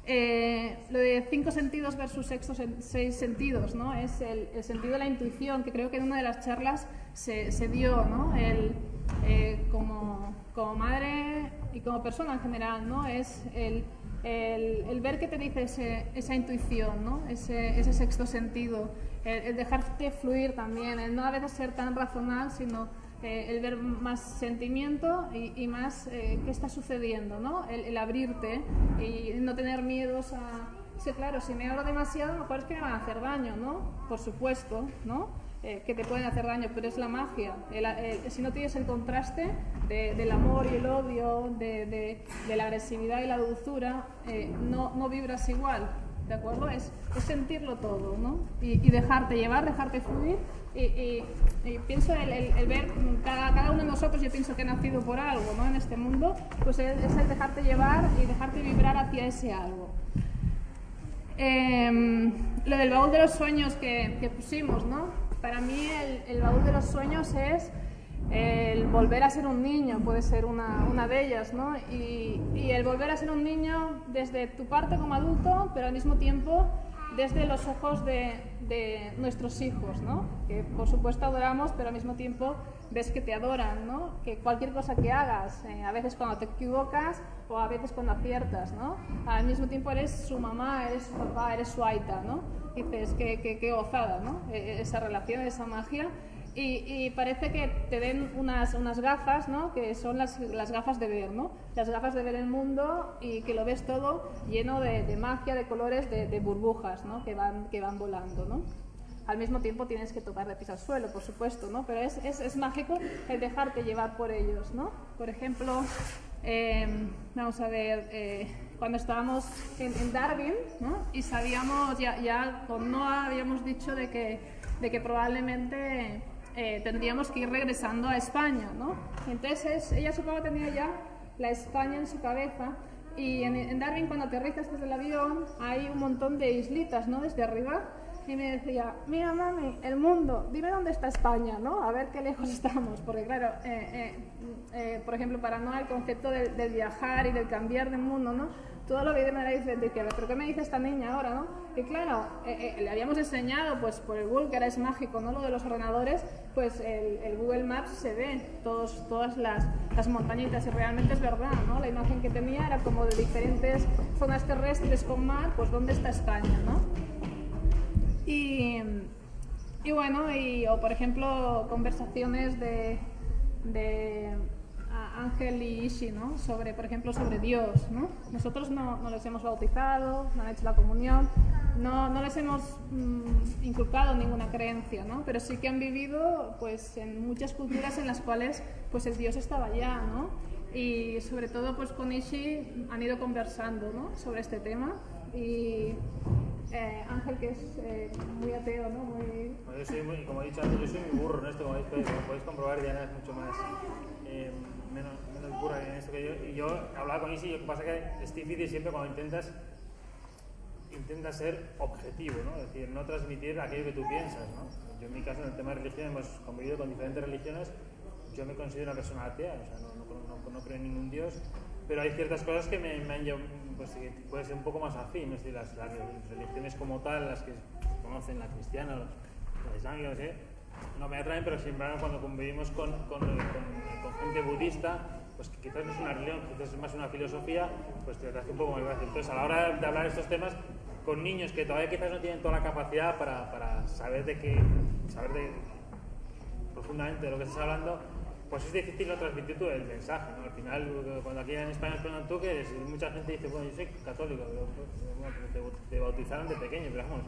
Eh, lo de cinco sentidos versus sexto seis sentidos, ¿no? Es el, el sentido de la intuición, que creo que en una de las charlas se, se dio, ¿no? El, eh, como, como madre y como persona en general, ¿no? Es el, el, el ver qué te dice ese- esa intuición, ¿no? Ese, ese sexto sentido, el, el dejarte fluir también, el no a veces ser tan razonal, sino eh, el ver más sentimiento y, y más eh, qué está sucediendo, ¿no? El, abrirte y no tener miedos a... Sí, claro, si me abro demasiado, lo mejor es que me van a hacer daño, ¿no? Por supuesto, ¿no? Eh, que te pueden hacer daño, pero es la magia. El- el- si no tienes el contraste de- del amor y el odio, de, de- de la agresividad y la dulzura, eh, no, no vibras igual, ¿de acuerdo? Es, es sentirlo todo, ¿no? Y, y dejarte llevar, dejarte fluir. Y, y- y pienso el, el- ver cada, cada uno de nosotros, yo pienso que ha nacido por algo, ¿no? En este mundo, pues es, es el dejarte llevar y dejarte vibrar hacia ese algo. Em, lo del baúl de los sueños que, que pusimos, ¿no? Para mí el, el baúl de los sueños es el volver a ser un niño, puede ser una, una de ellas, ¿no? Y, el volver a ser un niño desde tu parte como adulto, pero al mismo tiempo desde los ojos de, de nuestros hijos, ¿no? Que por supuesto adoramos, pero al mismo tiempo ves que te adoran, ¿no? Que cualquier cosa que hagas, eh, a veces cuando te equivocas o a veces cuando aciertas, ¿no? Al mismo tiempo eres su mamá, eres su papá, eres su aita, ¿no? Dices, qué, qué, qué gozada, ¿no? E- esa relación, esa magia. Y, y parece que te den unas, unas gafas, ¿no? Que son las, las gafas de ver, ¿no? Las gafas de ver el mundo y que lo ves todo lleno de, de magia, de colores, de, de burbujas, ¿no? Que van, que van volando, ¿no? Al mismo tiempo tienes que tocar de pies al suelo, por supuesto, ¿no? Pero es, es, es mágico el dejarte llevar por ellos, ¿no? Por ejemplo, eh, vamos a ver, eh, cuando estábamos en, en Darwin, ¿no? Y sabíamos, ya, ya con Noah habíamos dicho de que, de que probablemente eh, tendríamos que ir regresando a España, ¿no? Entonces ella supongo tenía ya la España en su cabeza y en, en Darwin cuando aterrizas desde el avión hay un montón de islitas, ¿no? Desde arriba y me decía, mira mami, el mundo, dime dónde está España, ¿no? A ver qué lejos (laughs) estamos, porque claro, eh, eh, eh, por ejemplo, para Noah el concepto del, viajar y del cambiar de mundo, ¿no? Todo lo ve de manera diferente, que, pero ¿qué me dice esta niña ahora, no? Y claro, eh, le habíamos enseñado, pues por el Google, que ahora es mágico, ¿no? Lo de los ordenadores, pues el, el Google Maps se ve todos, todas las, las montañitas y realmente es verdad, ¿no? La imagen que tenía era como de diferentes zonas terrestres con mar, pues ¿dónde está España, no? Y, y bueno, y, o por ejemplo, conversaciones de, de Ángel y Ishi, ¿no? Sobre, por ejemplo, sobre Dios, ¿no? Nosotros no, no les hemos bautizado, no han hecho la comunión, no, no les hemos mm, inculcado ninguna creencia, ¿no? Pero sí que han vivido, pues, en muchas culturas en las cuales, pues, el Dios estaba allá, ¿no? Y sobre todo, pues, con Ishi han ido conversando, ¿no? Sobre este tema y eh, Ángel, que es eh, muy ateo, ¿no? Muy... Yo soy muy, como he dicho antes, yo soy muy burro en esto, como podéis, como podéis comprobar, Diana es mucho más, eh, menos, menos burra en esto que yo. Y yo hablaba con Isi, lo que pasa es que es difícil siempre cuando intentas intenta ser objetivo, ¿no? Es decir, no transmitir aquello que tú piensas, ¿no? Yo en mi caso, en el tema de religión, hemos convivido con diferentes religiones. Yo me considero una persona atea, o sea, no, no, no- no creo en ningún Dios, pero hay ciertas cosas que me, me han llevado, pues puede ser un poco más afín, las, religiones como tal, las que conocen, la cristiana, la islámica, no sé, no me atraen, pero sin embargo cuando convivimos con, gente budista, pues que quizás no es una religión, quizás es más una filosofía, pues te hace un poco más fácil. Entonces, a la hora de hablar de estos temas con niños que todavía quizás no tienen toda la capacidad para, saber de qué, saber profundamente de lo que estás hablando, pues es difícil no transmitir tú el mensaje, ¿no? Al final, cuando aquí en España preguntan tú que mucha gente dice, bueno, yo soy católico, pero, pues, bueno, te, te bautizaron de pequeño, pero vamos,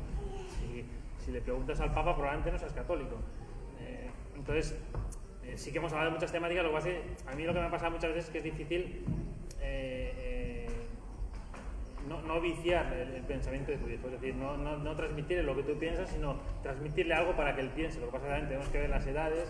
si, si le preguntas al Papa probablemente no seas católico. Eh, entonces, eh, sí que hemos hablado de muchas temáticas, lo que pasa es que a mí lo que me ha pasado muchas veces es que es difícil eh, eh, no, no viciar el, el pensamiento de tu hijo, es decir, no, no, no transmitirle lo que tú piensas, sino transmitirle algo para que él piense. Lo que pasa es que tenemos que ver las edades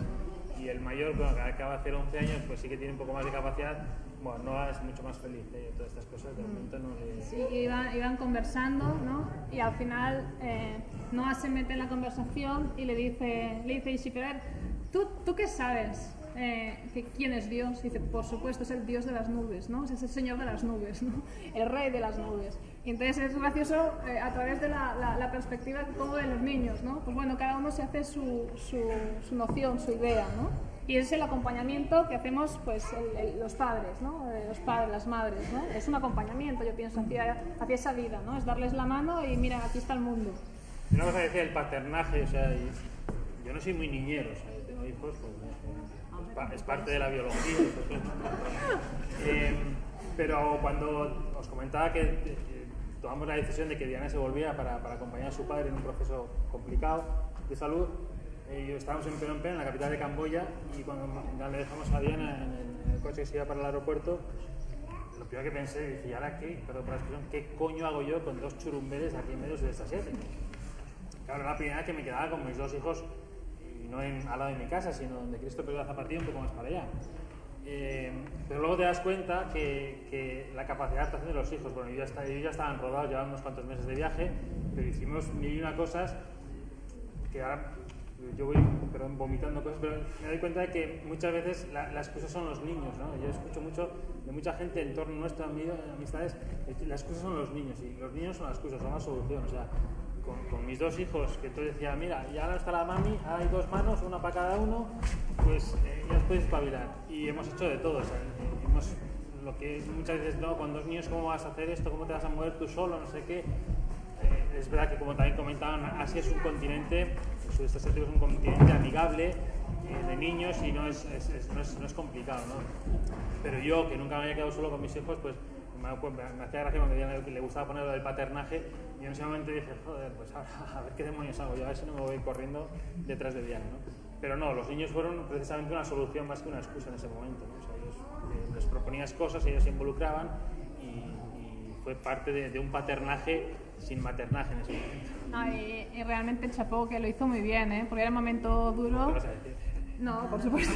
y el mayor, bueno, que acaba de hacer 11 años, pues sí que tiene un poco más de capacidad. Bueno, no es mucho más feliz, ¿eh? todas estas cosas de momento no le... Sí, iban, iban conversando, ¿no? Y al final eh, Noah se mete en la conversación y le dice, le dice Ishi, pero a ver, ¿tú, ¿tú qué sabes? Eh, que ¿Quién es Dios? Y dice, por supuesto, es el Dios de las nubes, ¿no? Es el Señor de las nubes, ¿no? El Rey de las nubes. Y entonces es gracioso eh, a través de la, la, la perspectiva como de los niños, ¿no? Pues bueno, cada uno se hace su, su, su noción, su idea, ¿no? Y es el acompañamiento que hacemos pues el- el- los padres, ¿no? Eh, Los padres, las madres, ¿no? Es un acompañamiento, yo pienso, hacia, hacia esa vida, ¿no? Es darles la mano y mira, aquí está el mundo. Una cosa que decía el paternaje, o sea, y- yo no soy muy niñero, o sea, yo tengo hijos, pues, es, pa- es parte de la biología. pues, (laughs) eh, pero cuando os comentaba que tomamos la decisión de que Diana se volviera para, para acompañar a su padre en un proceso complicado de salud, estábamos en Phnom Penh, en la capital de Camboya, y cuando le dejamos a Diana en el, coche que se iba para el aeropuerto, lo primero que pensé, dije, ¿y ahora qué? Perdón por la expresión, ¿qué coño hago yo con dos churumbeles aquí en medio de esta siete? Claro, era la primera vez que me quedaba con mis dos hijos, y no al lado de mi casa, sino donde Cristo perdió la zapatilla un poco más para allá. Eh, pero luego te das cuenta que, que la capacidad de adaptación de los hijos, bueno, yo ya, ya estaban rodados, llevaban unos cuantos meses de viaje, pero hicimos mil y una cosas que ahora yo voy perdón, vomitando cosas, pero me doy cuenta de que muchas veces la, la excusa son los niños, ¿no? Yo escucho mucho de mucha gente en torno a nuestras amistades, las excusas son los niños, y los niños son las excusas, son la solución, o sea, con, con mis dos hijos, que tú decías, mira, ya ahora está la mami, hay dos manos, una para cada uno, pues eh, ya os podéis espabilar. Y hemos hecho de todo, o sea, eh, hemos, lo que muchas veces, no, con dos niños, ¿cómo vas a hacer esto? ¿Cómo te vas a mover tú solo? No sé qué. Eh, es verdad que como también comentaban, Asia es un continente, el sudeste asiático es un continente amigable eh, de niños y no es, es- es- no, es, no es complicado, ¿no? Pero yo, que nunca me había quedado solo con mis hijos, pues me, me- hacía gracia cuando le, le gustaba poner lo del paternaje y en ese momento dije, joder, pues ahora, (laughs) a ver qué demonios hago yo, a ver si no me voy corriendo detrás de Diana, ¿no? Pero no, los niños fueron precisamente una solución más que una excusa en ese momento, ¿no? O sea, ellos, eh, les proponías cosas, ellos se involucraban y, y fue parte de, de un paternaje sin maternaje en ese momento. No, y, y realmente chapó que lo hizo muy bien, ¿eh? Porque era un momento duro. ¿Qué vas a decir? No, por supuesto.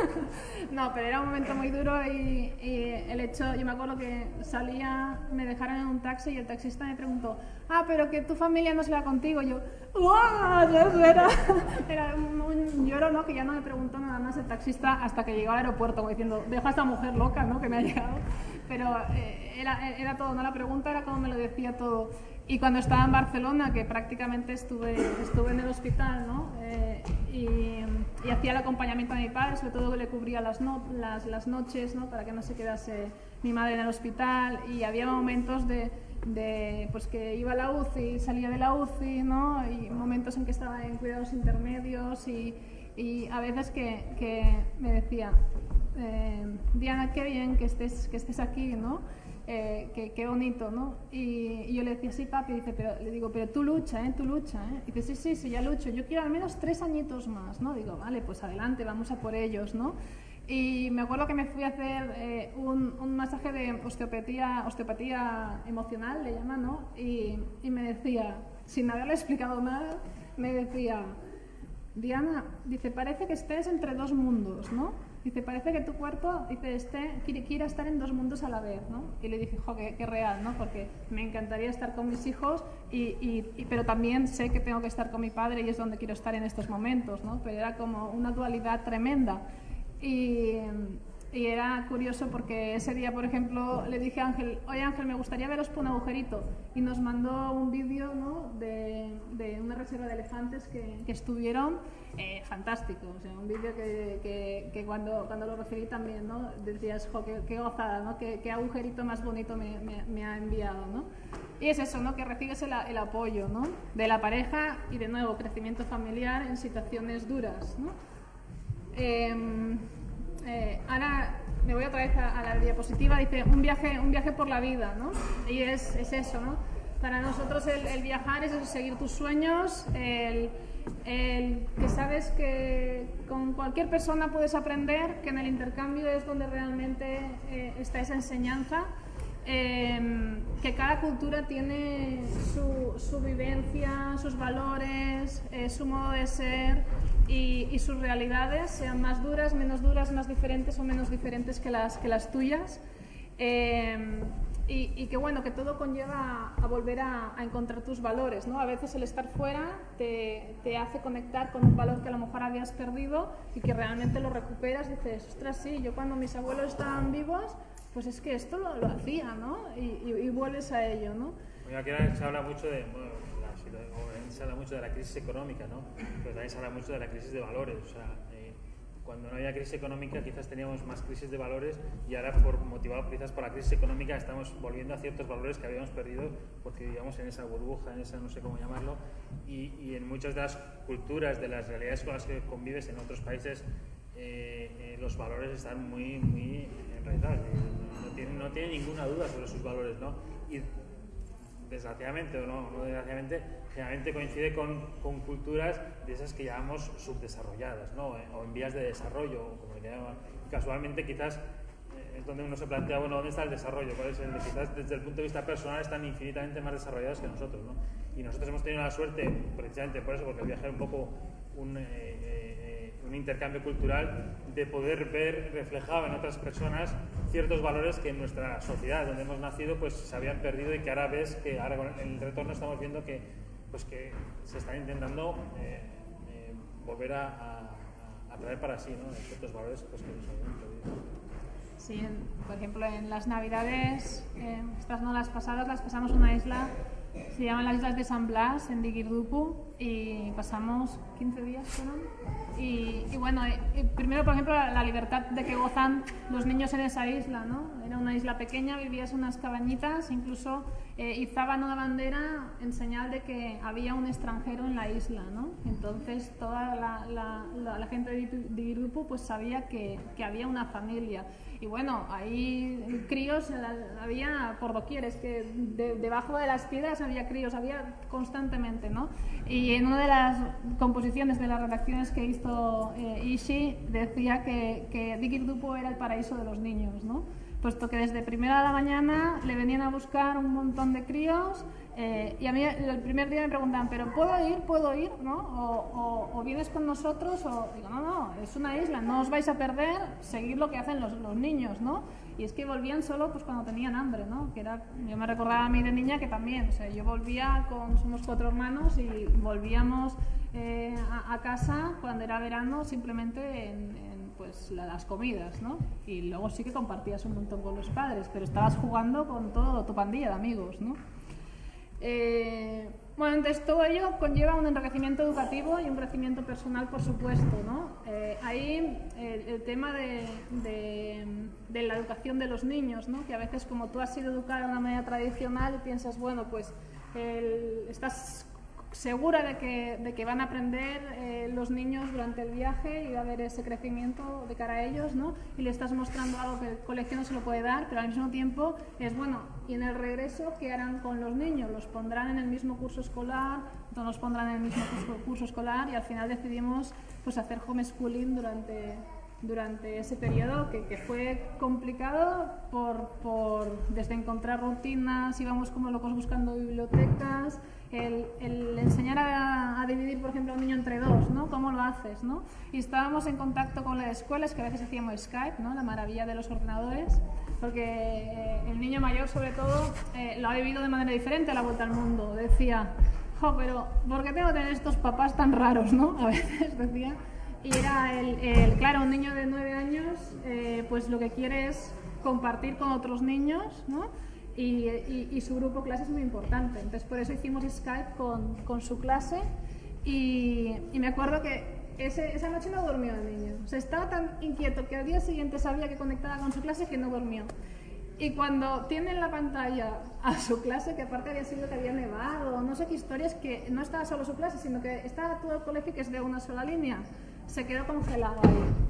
(laughs) no, pero era un momento muy duro y, y el hecho, yo me acuerdo que salía, me dejaron en un taxi y el taxista me preguntó, ah, pero que tu familia no se va contigo. Y yo, ¡guau! Era, (laughs) era un, un lloro, ¿no? Que ya no me preguntó nada más el taxista hasta que llegó al aeropuerto, como diciendo, deja a esta mujer loca, ¿no? Que me ha llegado. Pero eh, era, era todo, ¿no? La pregunta era como me lo decía todo. Y cuando estaba en Barcelona, que prácticamente estuve, estuve en el hospital, ¿no? Eh, y, hacía el acompañamiento a mi padre, sobre todo que le cubría las, no- las, las noches, ¿no? Para que no se quedase mi madre en el hospital. Y había momentos de, de, pues que iba a la UCI, salía de la UCI, ¿no? Y momentos en que estaba en cuidados intermedios y, y a veces que, que me decía, eh, Diana, qué bien que estés, que estés aquí, ¿no? Eh, qué, qué bonito, ¿no? Y, y yo le decía, sí, papi, dice, pero, le digo, pero tú lucha, ¿eh? Tú lucha, ¿eh? Y dice, sí, sí, sí, ya lucho, yo quiero al menos tres añitos más, ¿no? Digo, vale, pues adelante, vamos a por ellos, ¿no? Y me acuerdo que me fui a hacer eh, un, un masaje de osteopatía, osteopatía emocional, le llaman, ¿no? Y, y me decía, sin haberle explicado nada, me decía, Diana, dice, parece que estés entre dos mundos, ¿no? Dice, parece que tu cuerpo, dice, este, quiere, quiere estar en dos mundos a la vez, ¿no? Y le dije, jo, qué, qué real, ¿no? Porque me encantaría estar con mis hijos, y, y- y- pero también sé que tengo que estar con mi padre y es donde quiero estar en estos momentos, ¿no? Pero era como una dualidad tremenda. Y, y era curioso porque ese día, por ejemplo, le dije a Ángel, oye Ángel, me gustaría veros por un agujerito. Y nos mandó un vídeo ¿no? de, de una reserva de elefantes que, que estuvieron eh, fantástico. O sea, un vídeo que, que, que cuando, cuando lo recibí también ¿no? decías, jo, qué, qué gozada, ¿no? qué, qué agujerito más bonito me, me- me ha enviado. ¿no? Y es eso, ¿no? que recibes el, el apoyo ¿no? de la pareja y de nuevo crecimiento familiar en situaciones duras. ¿no? Em, eh, ahora me voy otra vez a, a la diapositiva, dice un viaje, un viaje por la vida, ¿no? Y es, es eso, ¿no? Para nosotros el, viajar es seguir tus sueños, el, que sabes que con cualquier persona puedes aprender, que en el intercambio es donde realmente eh, está esa enseñanza. Em, que cada cultura tiene su, su vivencia, sus valores, eh, su modo de ser y, y sus realidades, sean más duras, menos duras, más diferentes o menos diferentes que las, que las tuyas. Em, y, y que bueno, que todo conlleva a, volver a, a encontrar tus valores, ¿no? A veces el estar fuera te, te hace conectar con un valor que a lo mejor habías perdido y que realmente lo recuperas dices, ostras, sí, yo cuando mis abuelos estaban vivos, pues es que esto lo, lo hacía, ¿no? Y, y- y vuelves a ello, ¿no? Aquí se habla mucho de, bueno, situa- obviamente se habla mucho de la crisis económica, ¿no? Pero también se habla mucho de la crisis de valores. O sea, eh, cuando no había crisis económica quizás teníamos más crisis de valores y ahora, por motivado quizás por la crisis económica, estamos volviendo a ciertos valores que habíamos perdido porque vivíamos en esa burbuja, en esa no sé cómo llamarlo, y, y en muchas de las culturas, de las realidades con las que convives en otros países, eh, eh, los valores están muy, muy enraizados. eh, No tienen, no ninguna duda sobre sus valores, ¿no? Y desgraciadamente o no, no desgraciadamente, generalmente coincide con, con culturas de esas que llamamos subdesarrolladas, ¿no? Eh, o en vías de desarrollo, como le llaman. Casualmente quizás eh, es donde uno se plantea, bueno, ¿dónde está el desarrollo? ¿Cuál es el? Quizás desde el punto de vista personal están infinitamente más desarrollados que nosotros, ¿no? Y nosotros hemos tenido la suerte, precisamente por eso, porque el viaje es un poco un, eh, un intercambio cultural, de poder ver reflejado en otras personas ciertos valores que en nuestra sociedad donde hemos nacido pues se habían perdido y que ahora ves que ahora con el retorno estamos viendo que pues que se están intentando eh, eh, volver a, a- a traer para sí ¿no? ciertos valores pues, que nos habían perdido. Sí, por ejemplo, en las Navidades, eh, estas no las pasadas, las pasamos en una isla, se llaman las Islas de San Blas, en Digirdupu, y pasamos 15 días, fueron. Y, y bueno, eh, eh, primero, por ejemplo, la, la libertad de que gozan los niños en esa isla, ¿no? Era una isla pequeña, vivías unas cabañitas, incluso eh, izaban una bandera en señal de que había un extranjero en la isla, ¿no? Entonces toda la, la- la- gente de Irupu pues sabía que, que había una familia. Y bueno, ahí críos la- había por doquier, es que de- debajo de las piedras había críos, había constantemente, ¿no? Y en una de las composiciones de las redacciones que hizo eh, Ishi decía que, que Digirdupo era el paraíso de los niños, ¿no? puesto que desde primera de la mañana le venían a buscar un montón de críos eh, y a mí el primer día me preguntaban, ¿pero puedo ir? ¿Puedo ir? ¿no? O, o- o vienes con nosotros o digo, no, no, es una isla, no os vais a perder, seguid lo que hacen los, los niños, ¿no? Y es que volvían solo pues cuando tenían hambre, ¿no? Que era, yo me recordaba a mí de niña que también, o sea, yo volvía con, somos cuatro hermanos y volvíamos eh, a, casa cuando era verano simplemente en- pues la- las comidas, ¿no? Y luego sí que compartías un montón con los padres, pero estabas jugando con todo tu pandilla de amigos, ¿no? Eh, bueno, entonces todo ello conlleva un enriquecimiento educativo y un crecimiento personal, por supuesto, ¿no? Eh, ahí el, el tema de, la educación de los niños, ¿no? Que a veces como tú has sido educada de una manera tradicional piensas, bueno, pues estás segura de que, de que van a aprender eh, los niños durante el viaje y va a haber ese crecimiento de cara a ellos, ¿no? Y le estás mostrando algo que el colegio no se lo puede dar, pero al mismo tiempo es bueno. Y en el regreso, ¿qué harán con los niños? ¿Los pondrán en el mismo curso escolar? ¿No los pondrán en el mismo curso, curso escolar? Y al final decidimos pues hacer homeschooling durante durante ese periodo que, que fue complicado por, por desde encontrar rutinas, íbamos como locos buscando bibliotecas, el, el enseñar a, dividir, por ejemplo, a un niño entre dos, ¿no? ¿Cómo lo haces, no? Y estábamos en contacto con las escuelas, que a veces hacíamos Skype, ¿no? La maravilla de los ordenadores, porque eh, el niño mayor, sobre todo, eh, lo ha vivido de manera diferente a la vuelta al mundo. Decía, jo, pero ¿por qué tengo que tener estos papás tan raros, no? (laughs) A veces decía. Y era el, el claro, un niño de nueve años, eh, pues lo que quiere es compartir con otros niños, ¿no? Y, y, y, su grupo clase es muy importante. Entonces, por eso hicimos Skype con, con su clase. Y, y, me acuerdo que ese, esa noche no durmió el niño. O sea, estaba tan inquieto que al día siguiente sabía que conectaba con su clase que no durmió. Y cuando tiene en la pantalla a su clase, que aparte había sido que había nevado, no sé qué historias, que no estaba solo su clase, sino que estaba todo el colegio que es de una sola línea, se quedó congelado ahí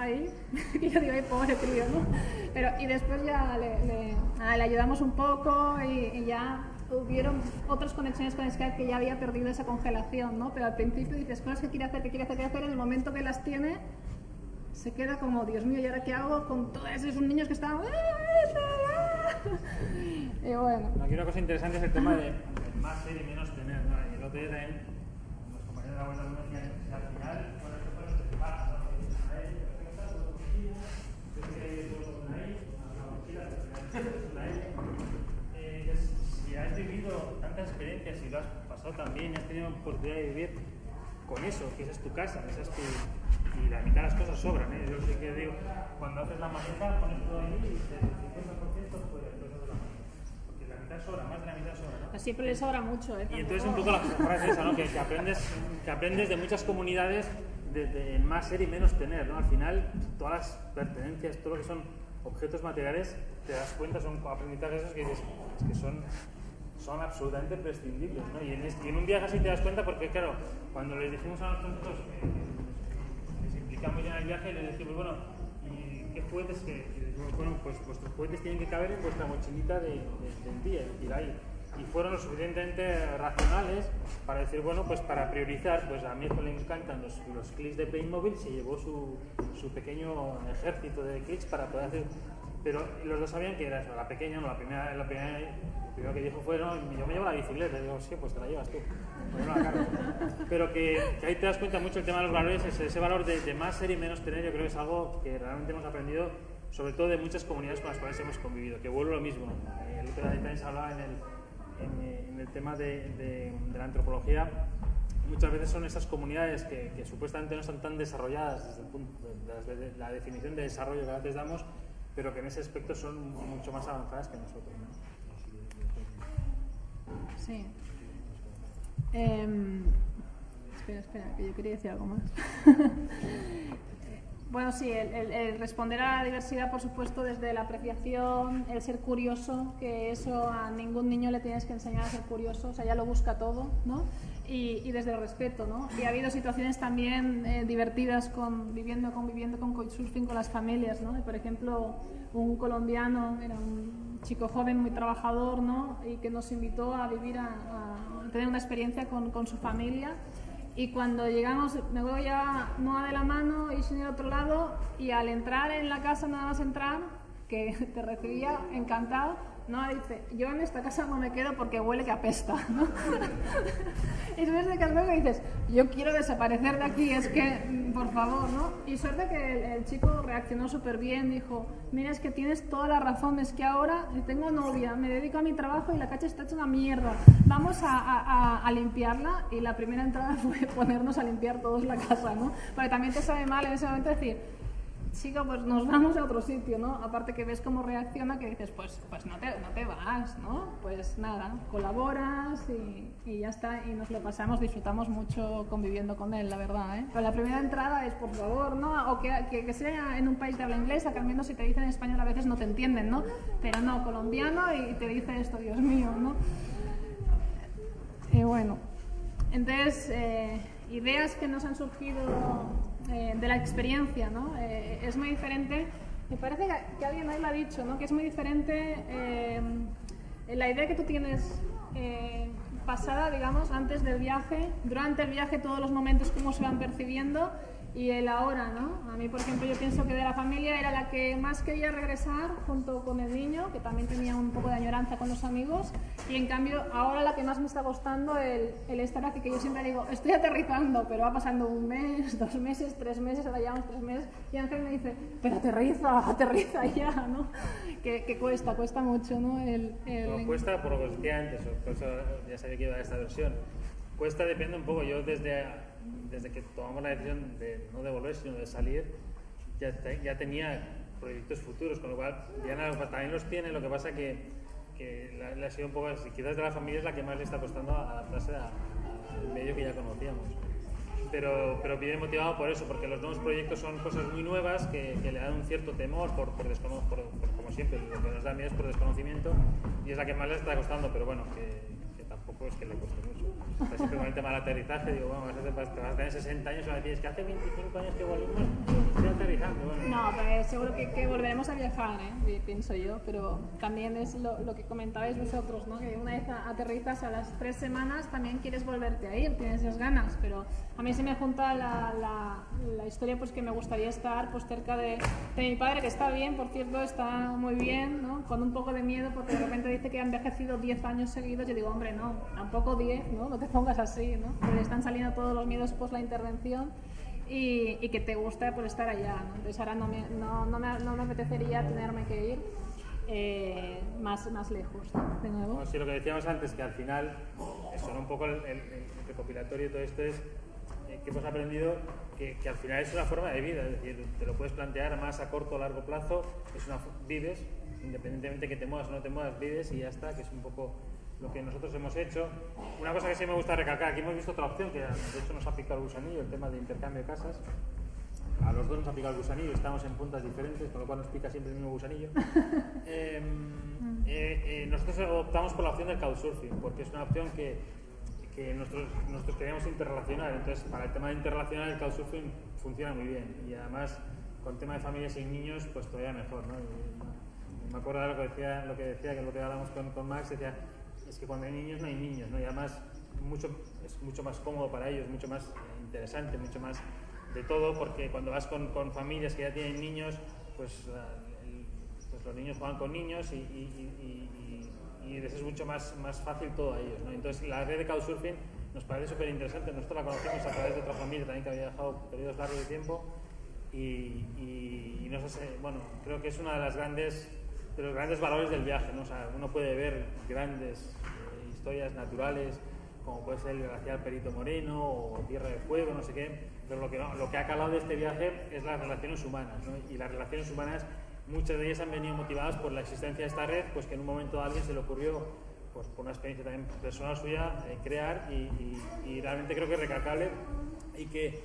ahí. (laughs) y yo digo, ay, pobre crío, ¿no? Pero, y después ya le, le, le ayudamos un poco y, y, ya hubieron otras conexiones con Skype que ya había perdido esa congelación, ¿no? Pero al principio dices cosas que quiere hacer, que quiere hacer, que quiere hacer, en el momento que las tiene, se queda como, Dios mío, ¿y ahora qué hago con todos esos niños que están... (laughs) y bueno. Aquí una cosa interesante es el tema de más ser y menos tener, ¿no? Y el otro día también, los compañeros de la vuelta al final, bueno, esto fue lo que pasa, ¿no? Eh, si has vivido tantas experiencias y lo has pasado también y has tenido oportunidad de vivir con eso, que esa es tu casa, esa es tu, y la mitad de las cosas sobran. ¿eh? Yo sé que digo, cuando haces la maleta, pones todo ahí y el 50% fuera, el de la maleta. Porque la mitad sobra, más de la mitad sobra. ¿no? Siempre le sobra mucho. ¿eh? Y entonces un poco la frase es esa, ¿no? que, que, aprendes, que aprendes de muchas comunidades de, de, más ser y menos tener. ¿no? Al final, todas las pertenencias, todo lo que son objetos materiales, te das cuenta, son aprendizajes esos que dices, es que son, son absolutamente prescindibles. ¿no? Y, en en un viaje así te das cuenta porque, claro, cuando les dijimos a nosotros que les implicamos ya en el viaje, les decimos, bueno, ¿y qué juguetes que? Y decimos, bueno, pues vuestros juguetes tienen que caber en vuestra mochilita de, de, del día, es decir, ahí y fueron lo suficientemente racionales para decir, bueno, pues para priorizar, pues a mi hijo le encantan los, los clics de Playmobil, se llevó su, su pequeño ejército de clics para poder hacer... Pero los dos sabían que era eso, la pequeña, no, la primera, la primera, lo primero que dijo fue, no, yo me llevo la bicicleta, y digo, sí, pues te la llevas tú. Pero que, que, ahí te das cuenta mucho el tema de los valores, ese, ese valor de, de más ser y menos tener, yo creo que es algo que realmente hemos aprendido sobre todo de muchas comunidades con las cuales hemos convivido, que vuelvo lo mismo. El otro día también se hablaba en el, en, en, el tema de, de, de, la antropología, muchas veces son esas comunidades que, que, supuestamente no están tan desarrolladas desde el punto la definición de desarrollo que a veces damos, pero que en ese aspecto son mucho más avanzadas que nosotros. ¿no? Sí. Eh, espera, espera, que yo quería decir algo más. Bueno, sí, el, responder a la diversidad, por supuesto, desde la apreciación, el ser curioso, que eso a ningún niño le tienes que enseñar a ser curioso, o sea, ya lo busca todo, ¿no? Y, desde el respeto, ¿no? Y ha habido situaciones también eh, divertidas con viviendo, conviviendo con couchsurfing con las familias, ¿no? Por ejemplo, un colombiano, era un chico joven, muy trabajador, ¿no? Y que nos invitó a vivir, a, tener una experiencia con su familia y cuando llegamos, me acuerdo ya no de la mano y el otro lado, y al entrar en la casa, nada más entrar, que (laughs) te recibía encantado, no, dice, yo en esta casa no me quedo porque huele que apesta, (laughs) ¿no? y tú desde que que dices, yo quiero desaparecer de aquí, es que, por favor, ¿no? Y suerte que el, el chico reaccionó súper bien, dijo, mira, es que tienes toda la razón, es que ahora tengo novia, me dedico a mi trabajo y la cacha está hecha una mierda, vamos a, a, a limpiarla, y la primera entrada (laughs) fue ponernos a limpiar todos la casa, ¿no? Porque también te sabe mal en ese momento decir, chico, pues nos vamos a otro sitio, ¿no? Aparte que ves cómo reacciona, que dices, pues, pues no, te, no te vas, ¿no? Pues nada, colaboras y, y, ya está, y nos lo pasamos, disfrutamos mucho conviviendo con él, la verdad, ¿eh? Pero la primera entrada es, por favor, ¿no? O que, que, sea en un país de habla inglesa, que al menos si te dicen en español a veces no te entienden, ¿no? Pero no, colombiano y te dice esto, Dios mío, ¿no? Y bueno, entonces, eh, ideas que nos han surgido eh, de la experiencia, ¿no? Eh, es muy diferente, me parece que, alguien ahí lo ha dicho, ¿no? Que es muy diferente eh, la idea que tú tienes pasada, digamos, antes del viaje, durante el viaje, todos los momentos, cómo se van percibiendo, y el ahora, ¿no? A mí, por ejemplo, yo pienso que de la familia era la que más quería regresar junto con el niño, que también tenía un poco de añoranza con los amigos, y en cambio ahora la que más me está costando el, el estar aquí, que yo siempre digo, estoy aterrizando, pero va pasando un mes, (laughs) dos meses, tres meses, ahora llevamos tres meses, y Ángel me dice, pero aterriza, aterriza ya, ¿no? Que, que cuesta, cuesta mucho, ¿no? El, el- No, cuesta por lo que decía antes, por eso ya sabía que iba a esta versión. Cuesta depende un poco, yo desde, desde que tomamos la decisión de no de volver, sino de salir, ya, te- ya tenía proyectos futuros, con lo cual Diana también los tiene, lo que pasa que, que ha sido un poco, quizás de la familia es la que más le está costando adaptarse al medio que ya conocíamos. Pero, pero viene motivado por eso, porque los nuevos proyectos son cosas muy nuevas que, que le dan un cierto temor, por, por, por- por- como siempre, lo que nos da miedo es por desconocimiento, y es la que más le está costando, pero bueno, que tampoco es que le cueste mucho. Está siempre con el tema del aterrizaje, digo, bueno, vas a, tener 60 años me tienes que hace 25 años que volvimos, Bueno, No, pues seguro que, que volveremos a viajar, ¿eh? Pienso yo, pero también es lo, lo que comentabais vosotros, ¿no? Que una vez aterrizas a las tres semanas también quieres volverte a ir, tienes esas ganas, pero a mí se me junta la, la, la historia pues que me gustaría estar pues cerca de, de mi padre, que está bien, por cierto, está muy bien, ¿no? Con un poco de miedo porque de repente dice que ha envejecido 10 años seguidos, yo digo, hombre, no, tampoco 10, ¿no? No te pongas así, ¿no? Porque están saliendo todos los miedos post la intervención y, y que te gusta por estar allá. ¿no? Entonces ahora no me, no, no me, no me apetecería tenerme que ir eh, más, más lejos, de nuevo. Bueno, sí, lo que decíamos antes, que al final, eso, ¿no? un poco el, el- el recopilatorio de todo esto es eh, que hemos aprendido que, que al final es una forma de vida, es decir, te lo puedes plantear más a corto o largo plazo, es una, vives, independientemente que te muevas o no te muevas, vives y ya está, que es un poco lo que nosotros hemos hecho. Una cosa que sí me gusta recalcar, aquí hemos visto otra opción, que de hecho nos ha picado el gusanillo, el tema de intercambio de casas. A los dos nos ha picado el gusanillo, estamos en puntas diferentes, con lo cual nos pica siempre el mismo gusanillo. (laughs) Eh, eh, eh, nosotros optamos por la opción del couchsurfing, porque es una opción que, que nosotros, nosotros queríamos interrelacionar. Entonces, para el tema de interrelacionar, el couchsurfing funciona muy bien. Y además, con el tema de familias sin niños, pues todavía mejor. ¿no? Y me acuerdo de lo que decía, lo que decía que lo que hablamos con, con Max, decía, es que cuando hay niños no hay niños, ¿no? y además mucho, es mucho más cómodo para ellos, mucho más eh, interesante, mucho más de todo, porque cuando vas con, con familias que ya tienen niños, pues, el- pues los niños juegan con niños y, y- les es mucho más, más fácil todo a ellos. ¿no? Entonces la red de Couchsurfing nos parece súper interesante, nosotros la conocemos a través de otra familia también que había dejado periodos largos de tiempo y, y- y bueno, creo que es una de las grandes de los grandes valores del viaje, ¿no? O sea, uno puede ver grandes eh, historias naturales, como puede ser el glaciar Perito Moreno o Tierra de Fuego, no sé qué, pero lo que, no- lo que ha calado de este viaje es las relaciones humanas, ¿no? Y las relaciones humanas, muchas de ellas han venido motivadas por la existencia de esta red, pues que en un momento a alguien se le ocurrió, pues por una experiencia también personal suya, eh, crear y, y- y realmente creo que es recalcable y que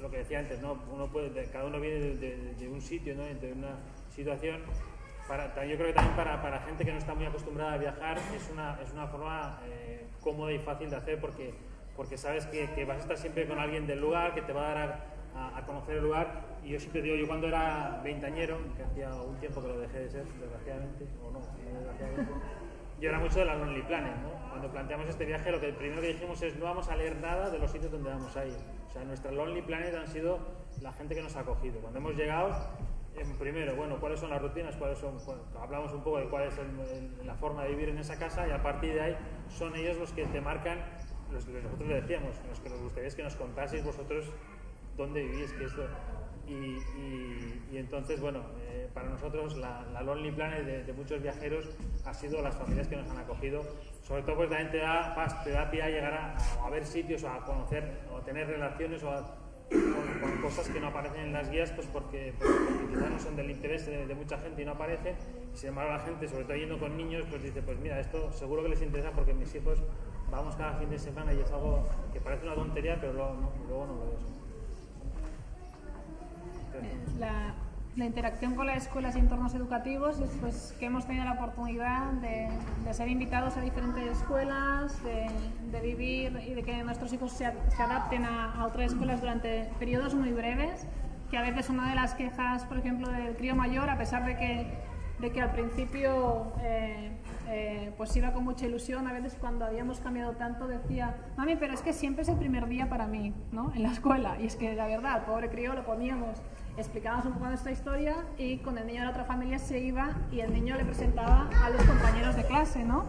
lo que decía antes, ¿no? Uno puede, de- cada uno viene de, de- de un sitio, ¿no? de una situación. Para, yo creo que también para, para gente que no está muy acostumbrada a viajar es una, es una forma eh, cómoda y fácil de hacer porque, porque sabes que, que vas a estar siempre con alguien del lugar, que te va a dar a, a- conocer el lugar. Y yo siempre digo, yo cuando era veintañero, que hacía un tiempo que lo dejé de ser, desgraciadamente, o no, no desgraciadamente, yo era mucho de la Lonely Planet, ¿no? Cuando planteamos este viaje, lo que primero que dijimos es no vamos a leer nada de los sitios donde vamos a ir. O sea, nuestra Lonely Planet han sido la gente que nos ha acogido. Cuando hemos llegado, em, primero, bueno, cuáles son las rutinas, cuáles son, bueno, hablamos un poco de cuál es el- el- la forma de vivir en esa casa y a partir de ahí son ellos los que te marcan, los que nosotros le decíamos, los que nos gustaría es que nos contaseis vosotros dónde vivís, que esto... Y, y- y entonces, bueno, eh, para nosotros la, la Lonely Planet de, de muchos viajeros ha sido las familias que nos han acogido. Sobre todo, pues también te da, te da pie a llegar a, a ver sitios a conocer o tener relaciones o a- con cosas que no aparecen en las guías, pues porque, quizás no son del interés de, mucha gente y no aparecen. Y sin embargo, la gente, sobre todo yendo con niños, pues dice: Pues mira, esto seguro que les interesa porque mis hijos vamos cada fin de semana y es algo que parece una tontería, pero luego no, luego no lo es. Entonces, la interacción con las escuelas y entornos educativos es pues, que hemos tenido la oportunidad de, de ser invitados a diferentes escuelas, de, de vivir y de que nuestros hijos se, se adapten a, a otras escuelas durante periodos muy breves, que a veces una de las quejas, por ejemplo, del crío mayor, a pesar de que, de que al principio eh, eh, pues iba con mucha ilusión. A veces cuando habíamos cambiado tanto decía, mami, pero es que siempre es el primer día para mí, ¿no? En la escuela. Y es que la verdad, pobre crío lo poníamos, explicábamos un poco nuestra historia y con el niño de la otra familia se iba y el niño le presentaba a los compañeros de clase, ¿no?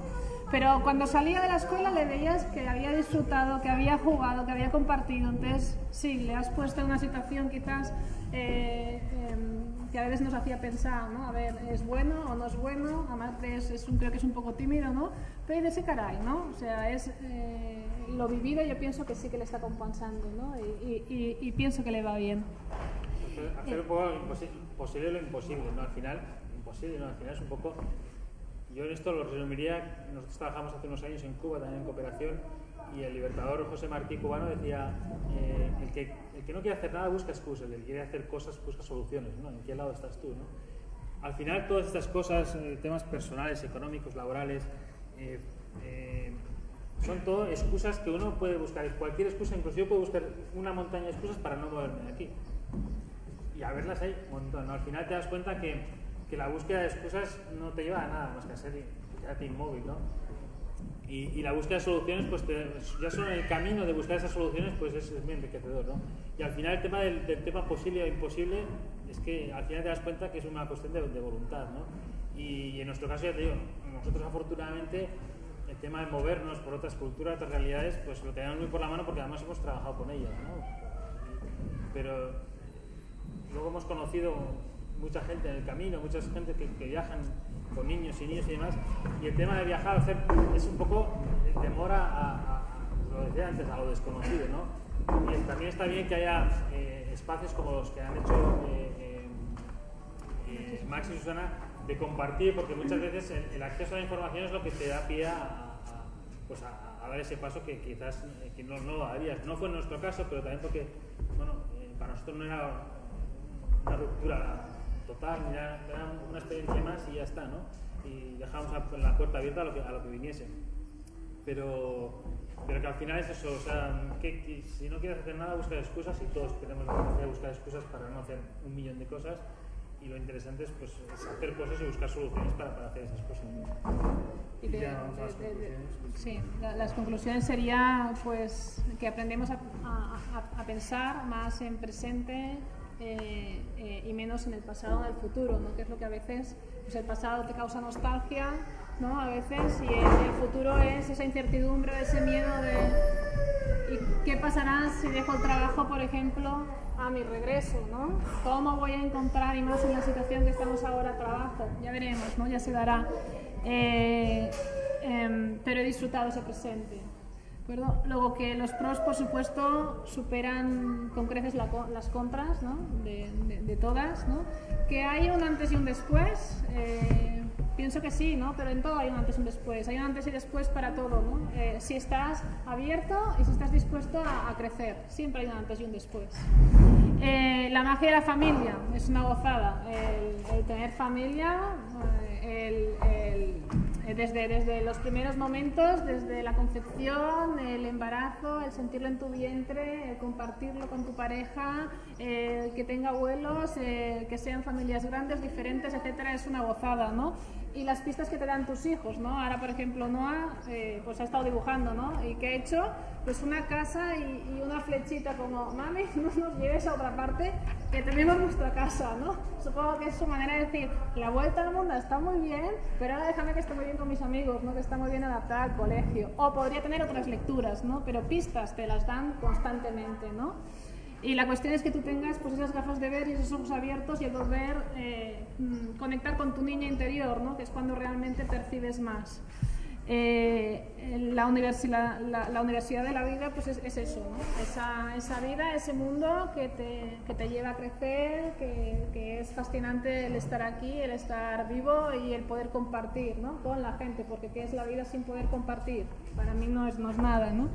Pero cuando salía de la escuela le veías que había disfrutado, que había jugado, que había compartido. Entonces, sí, le has puesto en una situación quizás eh, em, que a veces nos hacía pensar, ¿no? A ver, ¿es bueno o no es bueno? Además, es, es un, creo que es un poco tímido, ¿no? Pero de ese caray, ¿no? O sea, es eh, lo vivido yo pienso que sí que le está compensando, ¿no? Y, y, y, pienso que le va bien. Hacer un poco imposible lo imposible, ¿no? Al final, imposible, ¿no? Al final es un poco yo en esto lo resumiría, nosotros trabajamos hace unos años en Cuba también en cooperación y el libertador José Martí Cubano decía, eh, el, que, el que no quiere hacer nada busca excusas, el que quiere hacer cosas busca soluciones, ¿no? ¿En qué lado estás tú? ¿no? Al final todas estas cosas, eh, temas personales, económicos, laborales, eh, son todo excusas que uno puede buscar, cualquier excusa, incluso yo puedo buscar una montaña de excusas para no moverme de aquí. Y a verlas hay un montón, ¿no? Al final te das cuenta que que la búsqueda de excusas no te lleva a nada más que a ser inmóvil, ¿no? Y, y, la búsqueda de soluciones, pues ya solo el camino de buscar esas soluciones, pues es, es muy enriquecedor, ¿no? Y al final el tema del, del, tema posible o imposible es que al final te das cuenta que es una cuestión de, de voluntad, ¿no? Y, y, en nuestro caso, ya te digo, nosotros afortunadamente el tema de movernos por otras culturas, otras realidades, pues lo tenemos muy por la mano porque además hemos trabajado con ellas, ¿no? Pero luego hemos conocido mucha gente en el camino, mucha gente que, que, viajan con niños y niños y demás. Y el tema de viajar hacer, es un poco el temor a, a, a, lo decía antes, a lo desconocido, ¿no? Y también está bien que haya eh, espacios como los que han hecho eh, eh, Max y Susana de compartir, porque muchas veces el, acceso a la información es lo que te da pie a, pues dar ese paso que quizás no, no darías. No fue en nuestro caso, pero también porque, bueno, para nosotros no era una ruptura total, era, era, una experiencia más y ya está, ¿no? Y dejamos la puerta abierta a lo que, a lo que viniese. Pero, pero que al final es eso, o sea, que, que si no quieres hacer nada, busca excusas y todos tenemos la capacidad de buscar excusas para no hacer un millón de cosas y lo interesante es, pues, es hacer cosas y buscar soluciones para, para hacer esas cosas. Y de, de, de, sí, la, las conclusiones sería pues que aprendemos a, a, a, pensar más en presente, eh, eh, y menos en el pasado o en el futuro, ¿no? que es lo que a veces pues el pasado te causa nostalgia, ¿no? a veces, y el, el futuro es esa incertidumbre, ese miedo de ¿y qué pasará si dejo el trabajo, por ejemplo, a mi regreso? ¿no? ¿Cómo voy a encontrar, y más en la situación que estamos ahora, trabajo? Ya veremos, ¿no? ya se dará. Eh, eh, pero he disfrutado ese presente. ¿Acuerdo? Luego que los pros, por supuesto, superan con creces la, las contras ¿no? de, de, de, todas. ¿no? Que hay un antes y un después, eh, pienso que sí, ¿no? pero en todo hay un antes y un después. Hay un antes y después para todo. ¿no? Eh, si estás abierto y si estás dispuesto a, a, crecer, siempre hay un antes y un después. Eh, la magia de la familia es una gozada. El, el tener familia, el, el desde, desde los primeros momentos, desde la concepción, el embarazo, el sentirlo en tu vientre, el compartirlo con tu pareja, el que tenga abuelos, el que sean familias grandes, diferentes, etcétera, es una gozada, ¿no? Y las pistas que te dan tus hijos, ¿no? Ahora, por ejemplo, Noah eh, pues ha estado dibujando, ¿no? ¿Y qué ha hecho? Pues una casa y, y, una flechita como, mami, (laughs) no nos lleves a otra parte, que tenemos nuestra casa, ¿no? Supongo que es su manera de decir, la vuelta al mundo está muy bien, pero ahora déjame que esté muy bien con mis amigos, ¿no? Que está muy bien adaptada al colegio. O podría tener otras lecturas, ¿no? Pero pistas te las dan constantemente, ¿no? Y la cuestión es que tú tengas pues, esas gafas de ver y esos ojos abiertos y el poder eh, conectar con tu niña interior, ¿no? que es cuando realmente percibes más. Eh, la, universidad, la, universidad de la vida pues es, es eso, ¿no? esa, esa, vida, ese mundo que te, que te lleva a crecer, que, que, es fascinante el estar aquí, el estar vivo y el poder compartir ¿no? con la gente, porque ¿qué es la vida sin poder compartir? Para mí no es, no es nada. ¿no?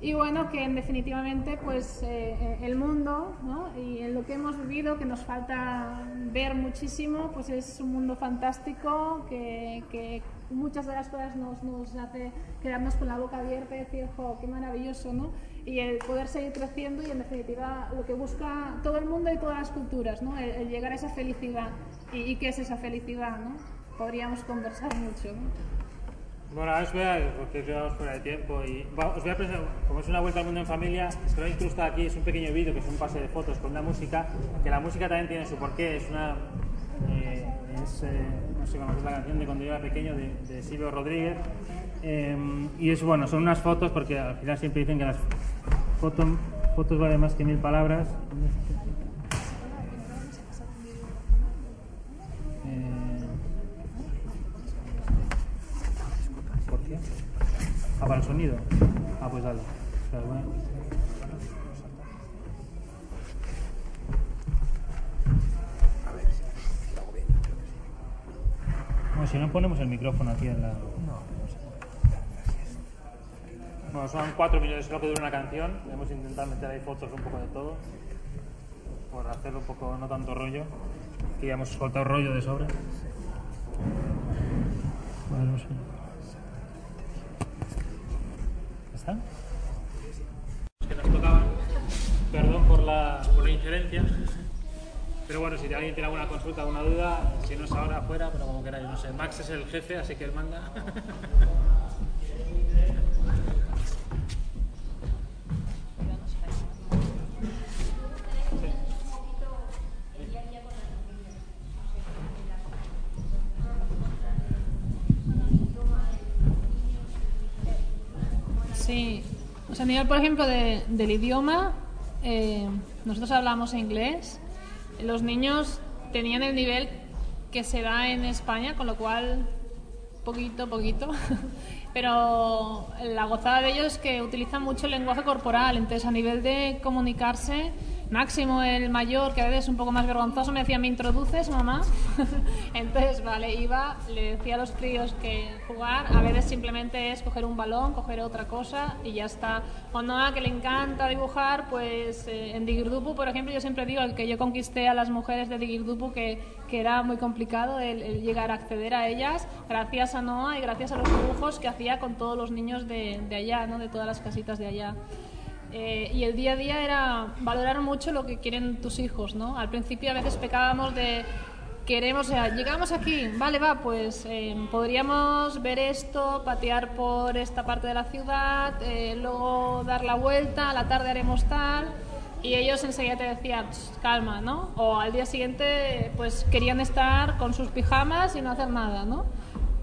Y bueno, que definitivamente pues eh, el mundo ¿no? y en lo que hemos vivido, que nos falta ver muchísimo, pues es un mundo fantástico que, que muchas de las cosas nos, nos, hace quedarnos con la boca abierta y decir, jo, qué maravilloso, ¿no? Y el poder seguir creciendo y en definitiva lo que busca todo el mundo y todas las culturas, ¿no? El, el llegar a esa felicidad. ¿Y, ¿Y, qué es esa felicidad, no? podríamos conversar mucho. Bueno, ahora os voy a, porque quedamos fuera de tiempo y os voy a presentar, como es una vuelta al mundo en familia, es que lo he incrustado aquí, es un pequeño vídeo que es un pase de fotos con una música, que la música también tiene su porqué, es una, eh, es, eh, no sé cómo es la canción de cuando yo era pequeño de, Silvio Rodríguez, eh, y es bueno, son unas fotos porque al final siempre dicen que las fotos valen más que mil palabras. ¿Por qué? Ah, para el sonido. Ah, pues dale. Espera, bueno. Bueno, si no ponemos el micrófono aquí en la... Bueno, son cuatro minutos, es lo que dura una canción. Hemos intentado meter ahí fotos un poco de todo. Por hacerlo un poco, no tanto rollo. Que ya hemos soltado rollo de sobra. Vale, no sé. ¿Está? Que nos tocaban. Perdón por la, por injerencia. Pero bueno, si alguien tiene alguna consulta, alguna duda, si no es ahora, afuera, pero como queráis, no sé. Max es el jefe, así que él manda. Por ejemplo, de- del idioma, eh, nosotros hablamos inglés, los niños tenían el nivel que se da en España, con lo cual, poquito, poquito, (laughs) pero la gozada de ellos es que utilizan mucho el lenguaje corporal, entonces a nivel de comunicarse, Máximo, el mayor, que a veces es un poco más vergonzoso, me decía, ¿me introduces, mamá? (laughs) Entonces, vale, iba, le decía a los críos que jugar a veces simplemente es coger un balón, coger otra cosa y ya está. O Noah, que le encanta dibujar, pues eh, en Digirdupu, por ejemplo, yo siempre digo que yo conquisté a las mujeres de Digirdupu, que, que era muy complicado el, el llegar a acceder a ellas, gracias a Noah y gracias a los dibujos que hacía con todos los niños de, de allá, ¿no? de todas las casitas de allá. Eh, y el día a día era valorar mucho lo que quieren tus hijos, ¿no? Al principio a veces pecábamos de queremos, o sea, llegamos aquí, vale, va, pues eh, podríamos ver esto, patear por esta parte de la ciudad, eh, luego dar la vuelta, a la tarde haremos tal, y ellos enseguida te decían, "Ch, calma, ¿no? O al día siguiente, pues querían estar con sus pijamas y no hacer nada, ¿no?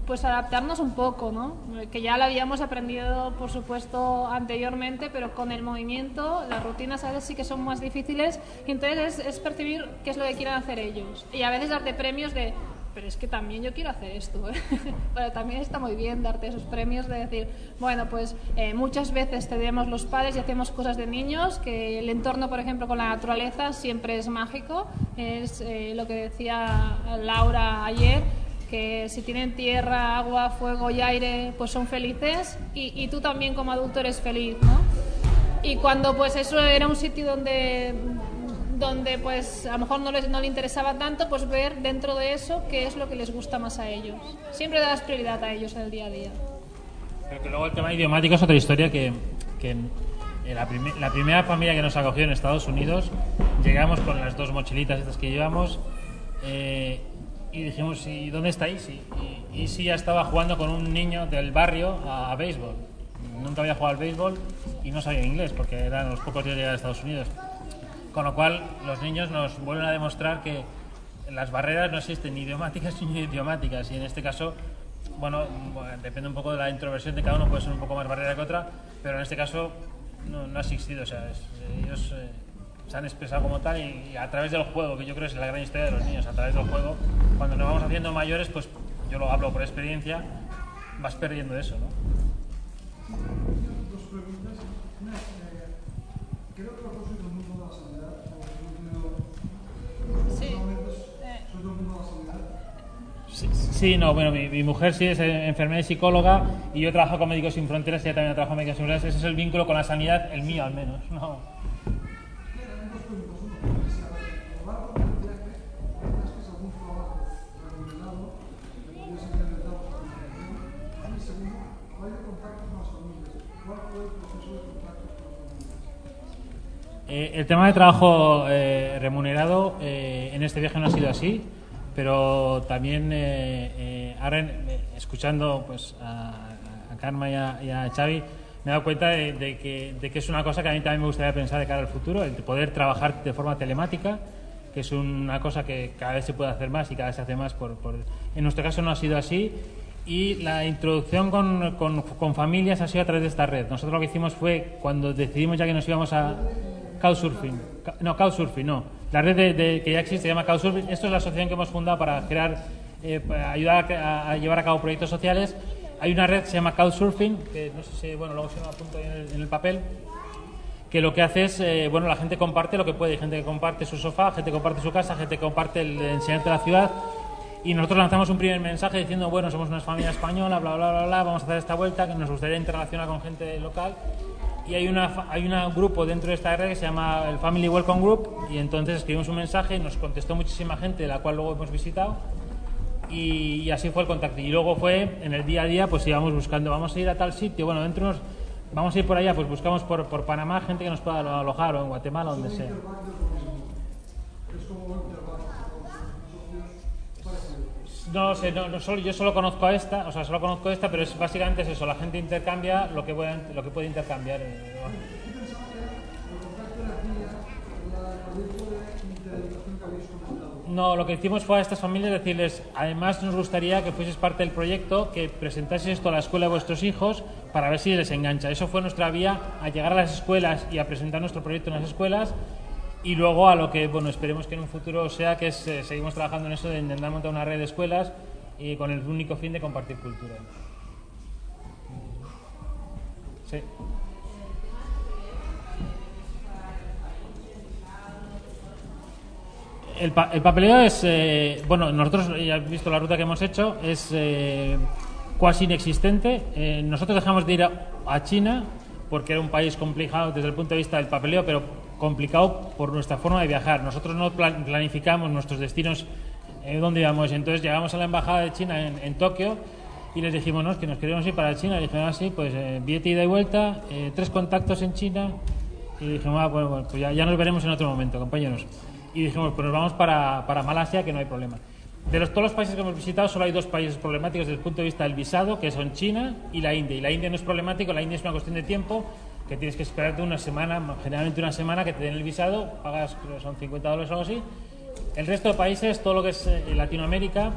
Pues adaptarnos un poco, ¿no? Que ya lo habíamos aprendido, por supuesto, anteriormente, pero con el movimiento, las rutinas a veces sí que son más difíciles, entonces es, percibir qué es lo que quieren hacer ellos. Y a veces darte premios de, pero es que también yo quiero hacer esto, ¿eh? (laughs) pero también está muy bien darte esos premios de decir, bueno, pues eh, muchas veces tenemos los padres y hacemos cosas de niños, que el entorno, por ejemplo, con la naturaleza siempre es mágico, es eh, lo que decía Laura ayer, que si tienen tierra, agua, fuego y aire, pues son felices y, y tú también como adulto eres feliz, ¿no? Y cuando pues eso era un sitio donde, donde pues a lo mejor no les no le interesaba tanto, pues ver dentro de eso qué es lo que les gusta más a ellos. Siempre das prioridad a ellos en el día a día. Pero que luego el tema idiomático es otra historia que, que la, prime- la primera familia que nos acogió en Estados Unidos, llegamos con las dos mochilitas estas que llevamos eh, y dijimos, ¿y dónde estáis? Y, y, y sí ya estaba jugando con un niño del barrio a, a béisbol. Nunca había jugado al béisbol y no sabía inglés porque eran los pocos días de llegar a Estados Unidos. Con lo cual, los niños nos vuelven a demostrar que las barreras no existen ni idiomáticas (laughs) ni idiomáticas. Y en este caso, bueno, depende un poco de la introversión de cada uno, puede ser un poco más barrera que otra, pero en este caso no, no ha existido. O sea, es- ellos eh, se han expresado como tal y, y a través del juego, que yo creo que es la gran historia de los niños, a través del juego, cuando nos vamos haciendo mayores, pues yo lo hablo por experiencia, vas perdiendo eso, ¿no? Dos preguntas. Una, eh, creo que los dos sois del mundo de la sanidad, o hemos tenido Sí. momentos, Eh. sois del mundo de la sanidad. Sí, sí, no, bueno, mi, mi mujer sí es eh, enfermera y psicóloga y yo trabajo con Médicos Sin Fronteras y ella también trabaja con Médicos Sin Fronteras. Ese es el vínculo con la sanidad, el mío al menos. (laughs) No. Eran dos preguntas. Uno, si a lo largo del viaje encontrasteis algún trabajo remunerado que pudiese incrementar vuestra remuneración. Y segundo, ¿cuál es el contacto con las familias? ¿Cuál fue el proceso de contacto con las familias? Eh, el tema de trabajo eh, remunerado eh, en este viaje no ha sido así, pero también eh, eh, ahora eh, escuchando pues, a, a Karma y a, y a Xavi, me he dado cuenta de, de que, de que es una cosa que a mí también me gustaría pensar de cara al futuro, el poder trabajar de forma telemática, que es una cosa que cada vez se puede hacer más y cada vez se hace más. Por, por- en nuestro caso no ha sido así. Y la introducción con, con- con familias ha sido a través de esta red. Nosotros lo que hicimos fue, cuando decidimos ya que nos íbamos a Couchsurfing, no, Couchsurfing, no. La red de, de- que ya existe se llama Couchsurfing. Esto es la asociación que hemos fundado para crear, eh, para ayudar a, llevar a cabo proyectos sociales. Hay una red que se llama Couchsurfing, que no sé si, bueno, luego se me apunto en el, en el papel, que lo que hace es, eh, bueno, la gente comparte lo que puede, Hay gente que comparte su sofá, gente que comparte su casa, gente que comparte el enseñarte la ciudad. Y nosotros lanzamos un primer mensaje diciendo, bueno, somos una familia española, bla, bla, bla, bla, vamos a hacer esta vuelta, que nos gustaría interrelacionar con gente local. Y hay una hay un grupo dentro de esta red que se llama el Family Welcome Group, y entonces escribimos un mensaje nos contestó muchísima gente, la cual luego hemos visitado. Y, y así fue el contacto. Y luego fue, en el día a día, pues íbamos buscando, vamos a ir a tal sitio, bueno, dentro unos, vamos a ir por allá, pues buscamos por, por Panamá gente que nos pueda alo- alojar, o en Guatemala, donde sea. No sé, no, no solo, yo solo conozco a esta, o sea, solo conozco esta, pero es básicamente es eso, la gente intercambia lo que puede, lo que puede intercambiar. eh, No, lo que hicimos fue a estas familias decirles, además nos gustaría que fueses parte del proyecto, que presentases esto a la escuela de vuestros hijos para ver si les engancha. Eso fue nuestra vía a llegar a las escuelas y a presentar nuestro proyecto en las escuelas y luego a lo que, bueno, esperemos que en un futuro sea que eh, seguimos trabajando en eso de intentar montar una red de escuelas y con el único fin de compartir cultura. Sí. El, pa- el papeleo es, eh, bueno, nosotros ya has visto la ruta que hemos hecho, es eh, casi inexistente. Eh, nosotros dejamos de ir a, a China porque era un país complicado desde el punto de vista del papeleo, pero complicado por nuestra forma de viajar. Nosotros no plan- planificamos nuestros destinos eh, dónde íbamos. Entonces llegamos a la embajada de China en, en Tokio y les dijimos, no, es que nos queremos ir para China. Y dijeron, así, pues eh, billete ida y vuelta, eh, tres contactos en China. Y dijimos, ah, bueno, pues ya, ya nos veremos en otro momento, compañeros. Y dijimos, pues nos vamos para, para Malasia, que no hay problema. De los, todos los países que hemos visitado, solo hay dos países problemáticos desde el punto de vista del visado, que son China y la India. Y la India no es problemático, la India es una cuestión de tiempo, que tienes que esperarte una semana, generalmente una semana que te den el visado, pagas, creo son 50 dólares o algo así. El resto de países, todo lo que es eh, Latinoamérica,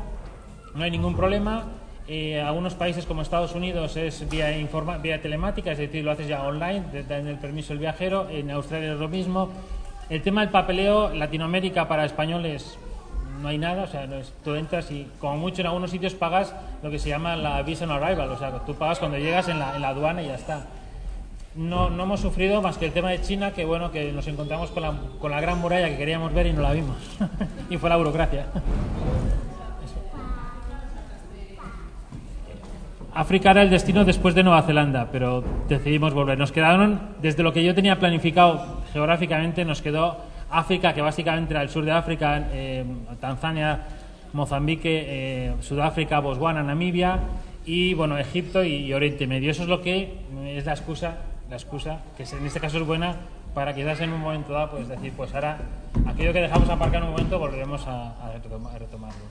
no hay ningún problema. Eh, algunos países como Estados Unidos es vía, informa- vía telemática, es decir, lo haces ya online, te dan el permiso el viajero. En Australia es lo mismo. El tema del papeleo, Latinoamérica para españoles no hay nada, o sea, no es, tú entras y como mucho en algunos sitios pagas lo que se llama la visa on arrival, o sea, tú pagas cuando llegas en la, en la aduana y ya está. No, no hemos sufrido más que el tema de China, que bueno, que nos encontramos con la, con la gran muralla que queríamos ver y no la vimos. (laughs) y fue la burocracia. África era el destino después de Nueva Zelanda, pero decidimos volver. Nos quedaron, desde lo que yo tenía planificado geográficamente, nos quedó África, que básicamente era el sur de África, eh, Tanzania, Mozambique, eh, Sudáfrica, Botswana, Namibia y bueno, Egipto y, y Oriente Medio. Eso es lo que es la excusa, la excusa, que en este caso es buena para quizás en un momento dado pues decir, pues ahora aquello que dejamos aparcar un momento volveremos a, a retomarlo.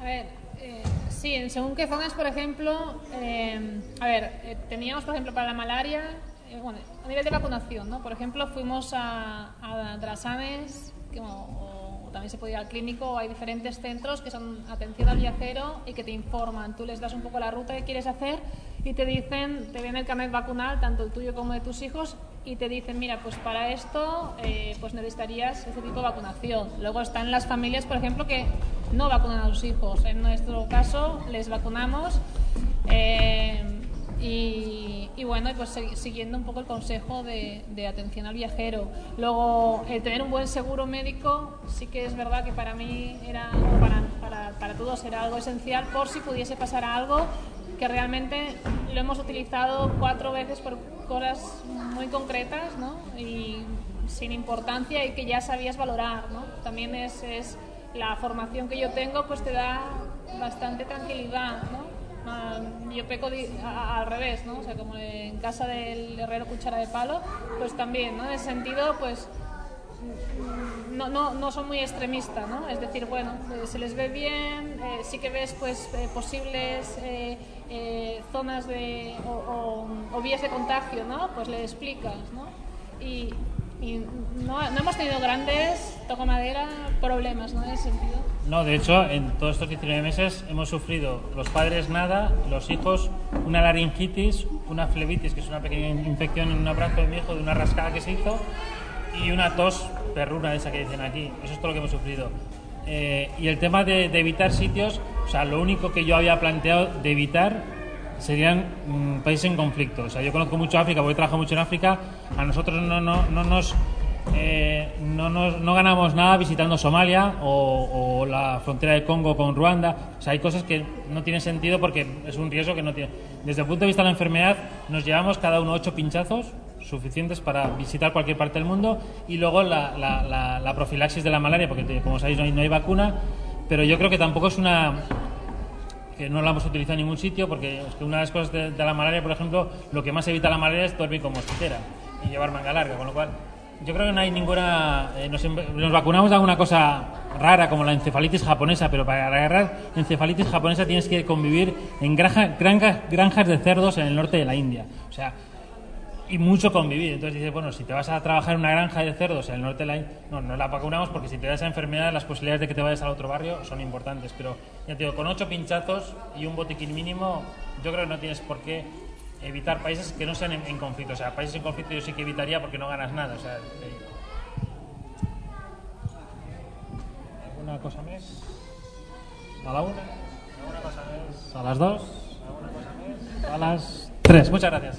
A ver, eh, sí, en según qué zonas, por ejemplo, eh, a ver, eh, teníamos, por ejemplo, para la malaria, eh, bueno, a nivel de vacunación, ¿no? Por ejemplo, fuimos a, a Drasanes, que, o, o también se puede ir al clínico, hay diferentes centros que son atención al viajero y que te informan. Tú les das un poco la ruta que quieres hacer y te dicen, te ven el carnet vacunal, tanto el tuyo como de tus hijos, y te dicen, mira, pues para esto eh, pues necesitarías ese tipo de vacunación. Luego están las familias, por ejemplo, que no vacunan a sus hijos. En nuestro caso, les vacunamos. eh, y, y bueno, pues siguiendo un poco el consejo de, de atención al viajero. Luego, el tener un buen seguro médico, sí que es verdad que para mí era, para, para, para todos era algo esencial por si pudiese pasar algo que realmente lo hemos utilizado cuatro veces por cosas muy concretas ¿no? y sin importancia y que ya sabías valorar. ¿no? También es, es la formación que yo tengo pues te da bastante tranquilidad. ¿no? Ah, Yo peco al revés, ¿no? O sea, como en casa del herrero cuchara de palo, pues también, ¿no? En ese sentido, pues no, no, no son muy extremistas, ¿no? Es decir, bueno, eh, se les ve bien, eh, sí que ves pues eh, posibles eh, eh, zonas de o, o- o vías de contagio, ¿no? Pues le explicas, ¿no? Y, y no, no hemos tenido grandes, toco madera, problemas, ¿no? En ese sentido. No, de hecho, en todos estos 19 meses hemos sufrido los padres nada, los hijos una laringitis, una flebitis, que es una pequeña infección en un brazo de mi hijo de una rascada que se hizo, y una tos perruna esa que dicen aquí. Eso es todo lo que hemos sufrido. Eh, y el tema de, de evitar sitios, o sea, lo único que yo había planteado de evitar serían mm, países en conflicto. O sea, yo conozco mucho África, porque he trabajado mucho en África. A nosotros no, no, no nos eh, no, ganamos nada visitando Somalia o, la frontera de Congo con Ruanda. O sea, hay cosas que no tienen sentido porque es un riesgo que no tiene. Desde el punto de vista de la enfermedad, nos llevamos cada uno ocho pinchazos suficientes para visitar cualquier parte del mundo y luego la, la- la- la profilaxis de la malaria, porque como sabéis no hay, no hay vacuna, pero yo creo que tampoco es una que no la hemos utilizado en ningún sitio, porque es que una de las cosas de, de la malaria, por ejemplo, lo que más evita la malaria es dormir con mosquitera y llevar manga larga, con lo cual yo creo que no hay ninguna... eh, nos, em- nos vacunamos de alguna cosa rara como la encefalitis japonesa, pero para agarrar encefalitis japonesa tienes que convivir en granja- granjas, granjas de cerdos en el norte de la India. O sea, y mucho convivir. Entonces dices, bueno, si te vas a trabajar en una granja de cerdos en el norte de la India, no, no la vacunamos porque si te da esa enfermedad, las posibilidades de que te vayas al otro barrio son importantes. Pero ya te digo, con ocho pinchazos y un botiquín mínimo, yo creo que no tienes por qué evitar países que no sean en, conflicto. O sea, países en conflicto yo sí que evitaría porque no ganas nada. O sea, te- ¿Alguna cosa más? ¿A la una? ¿A las dos? ¿Alguna? A las tres. Muchas gracias.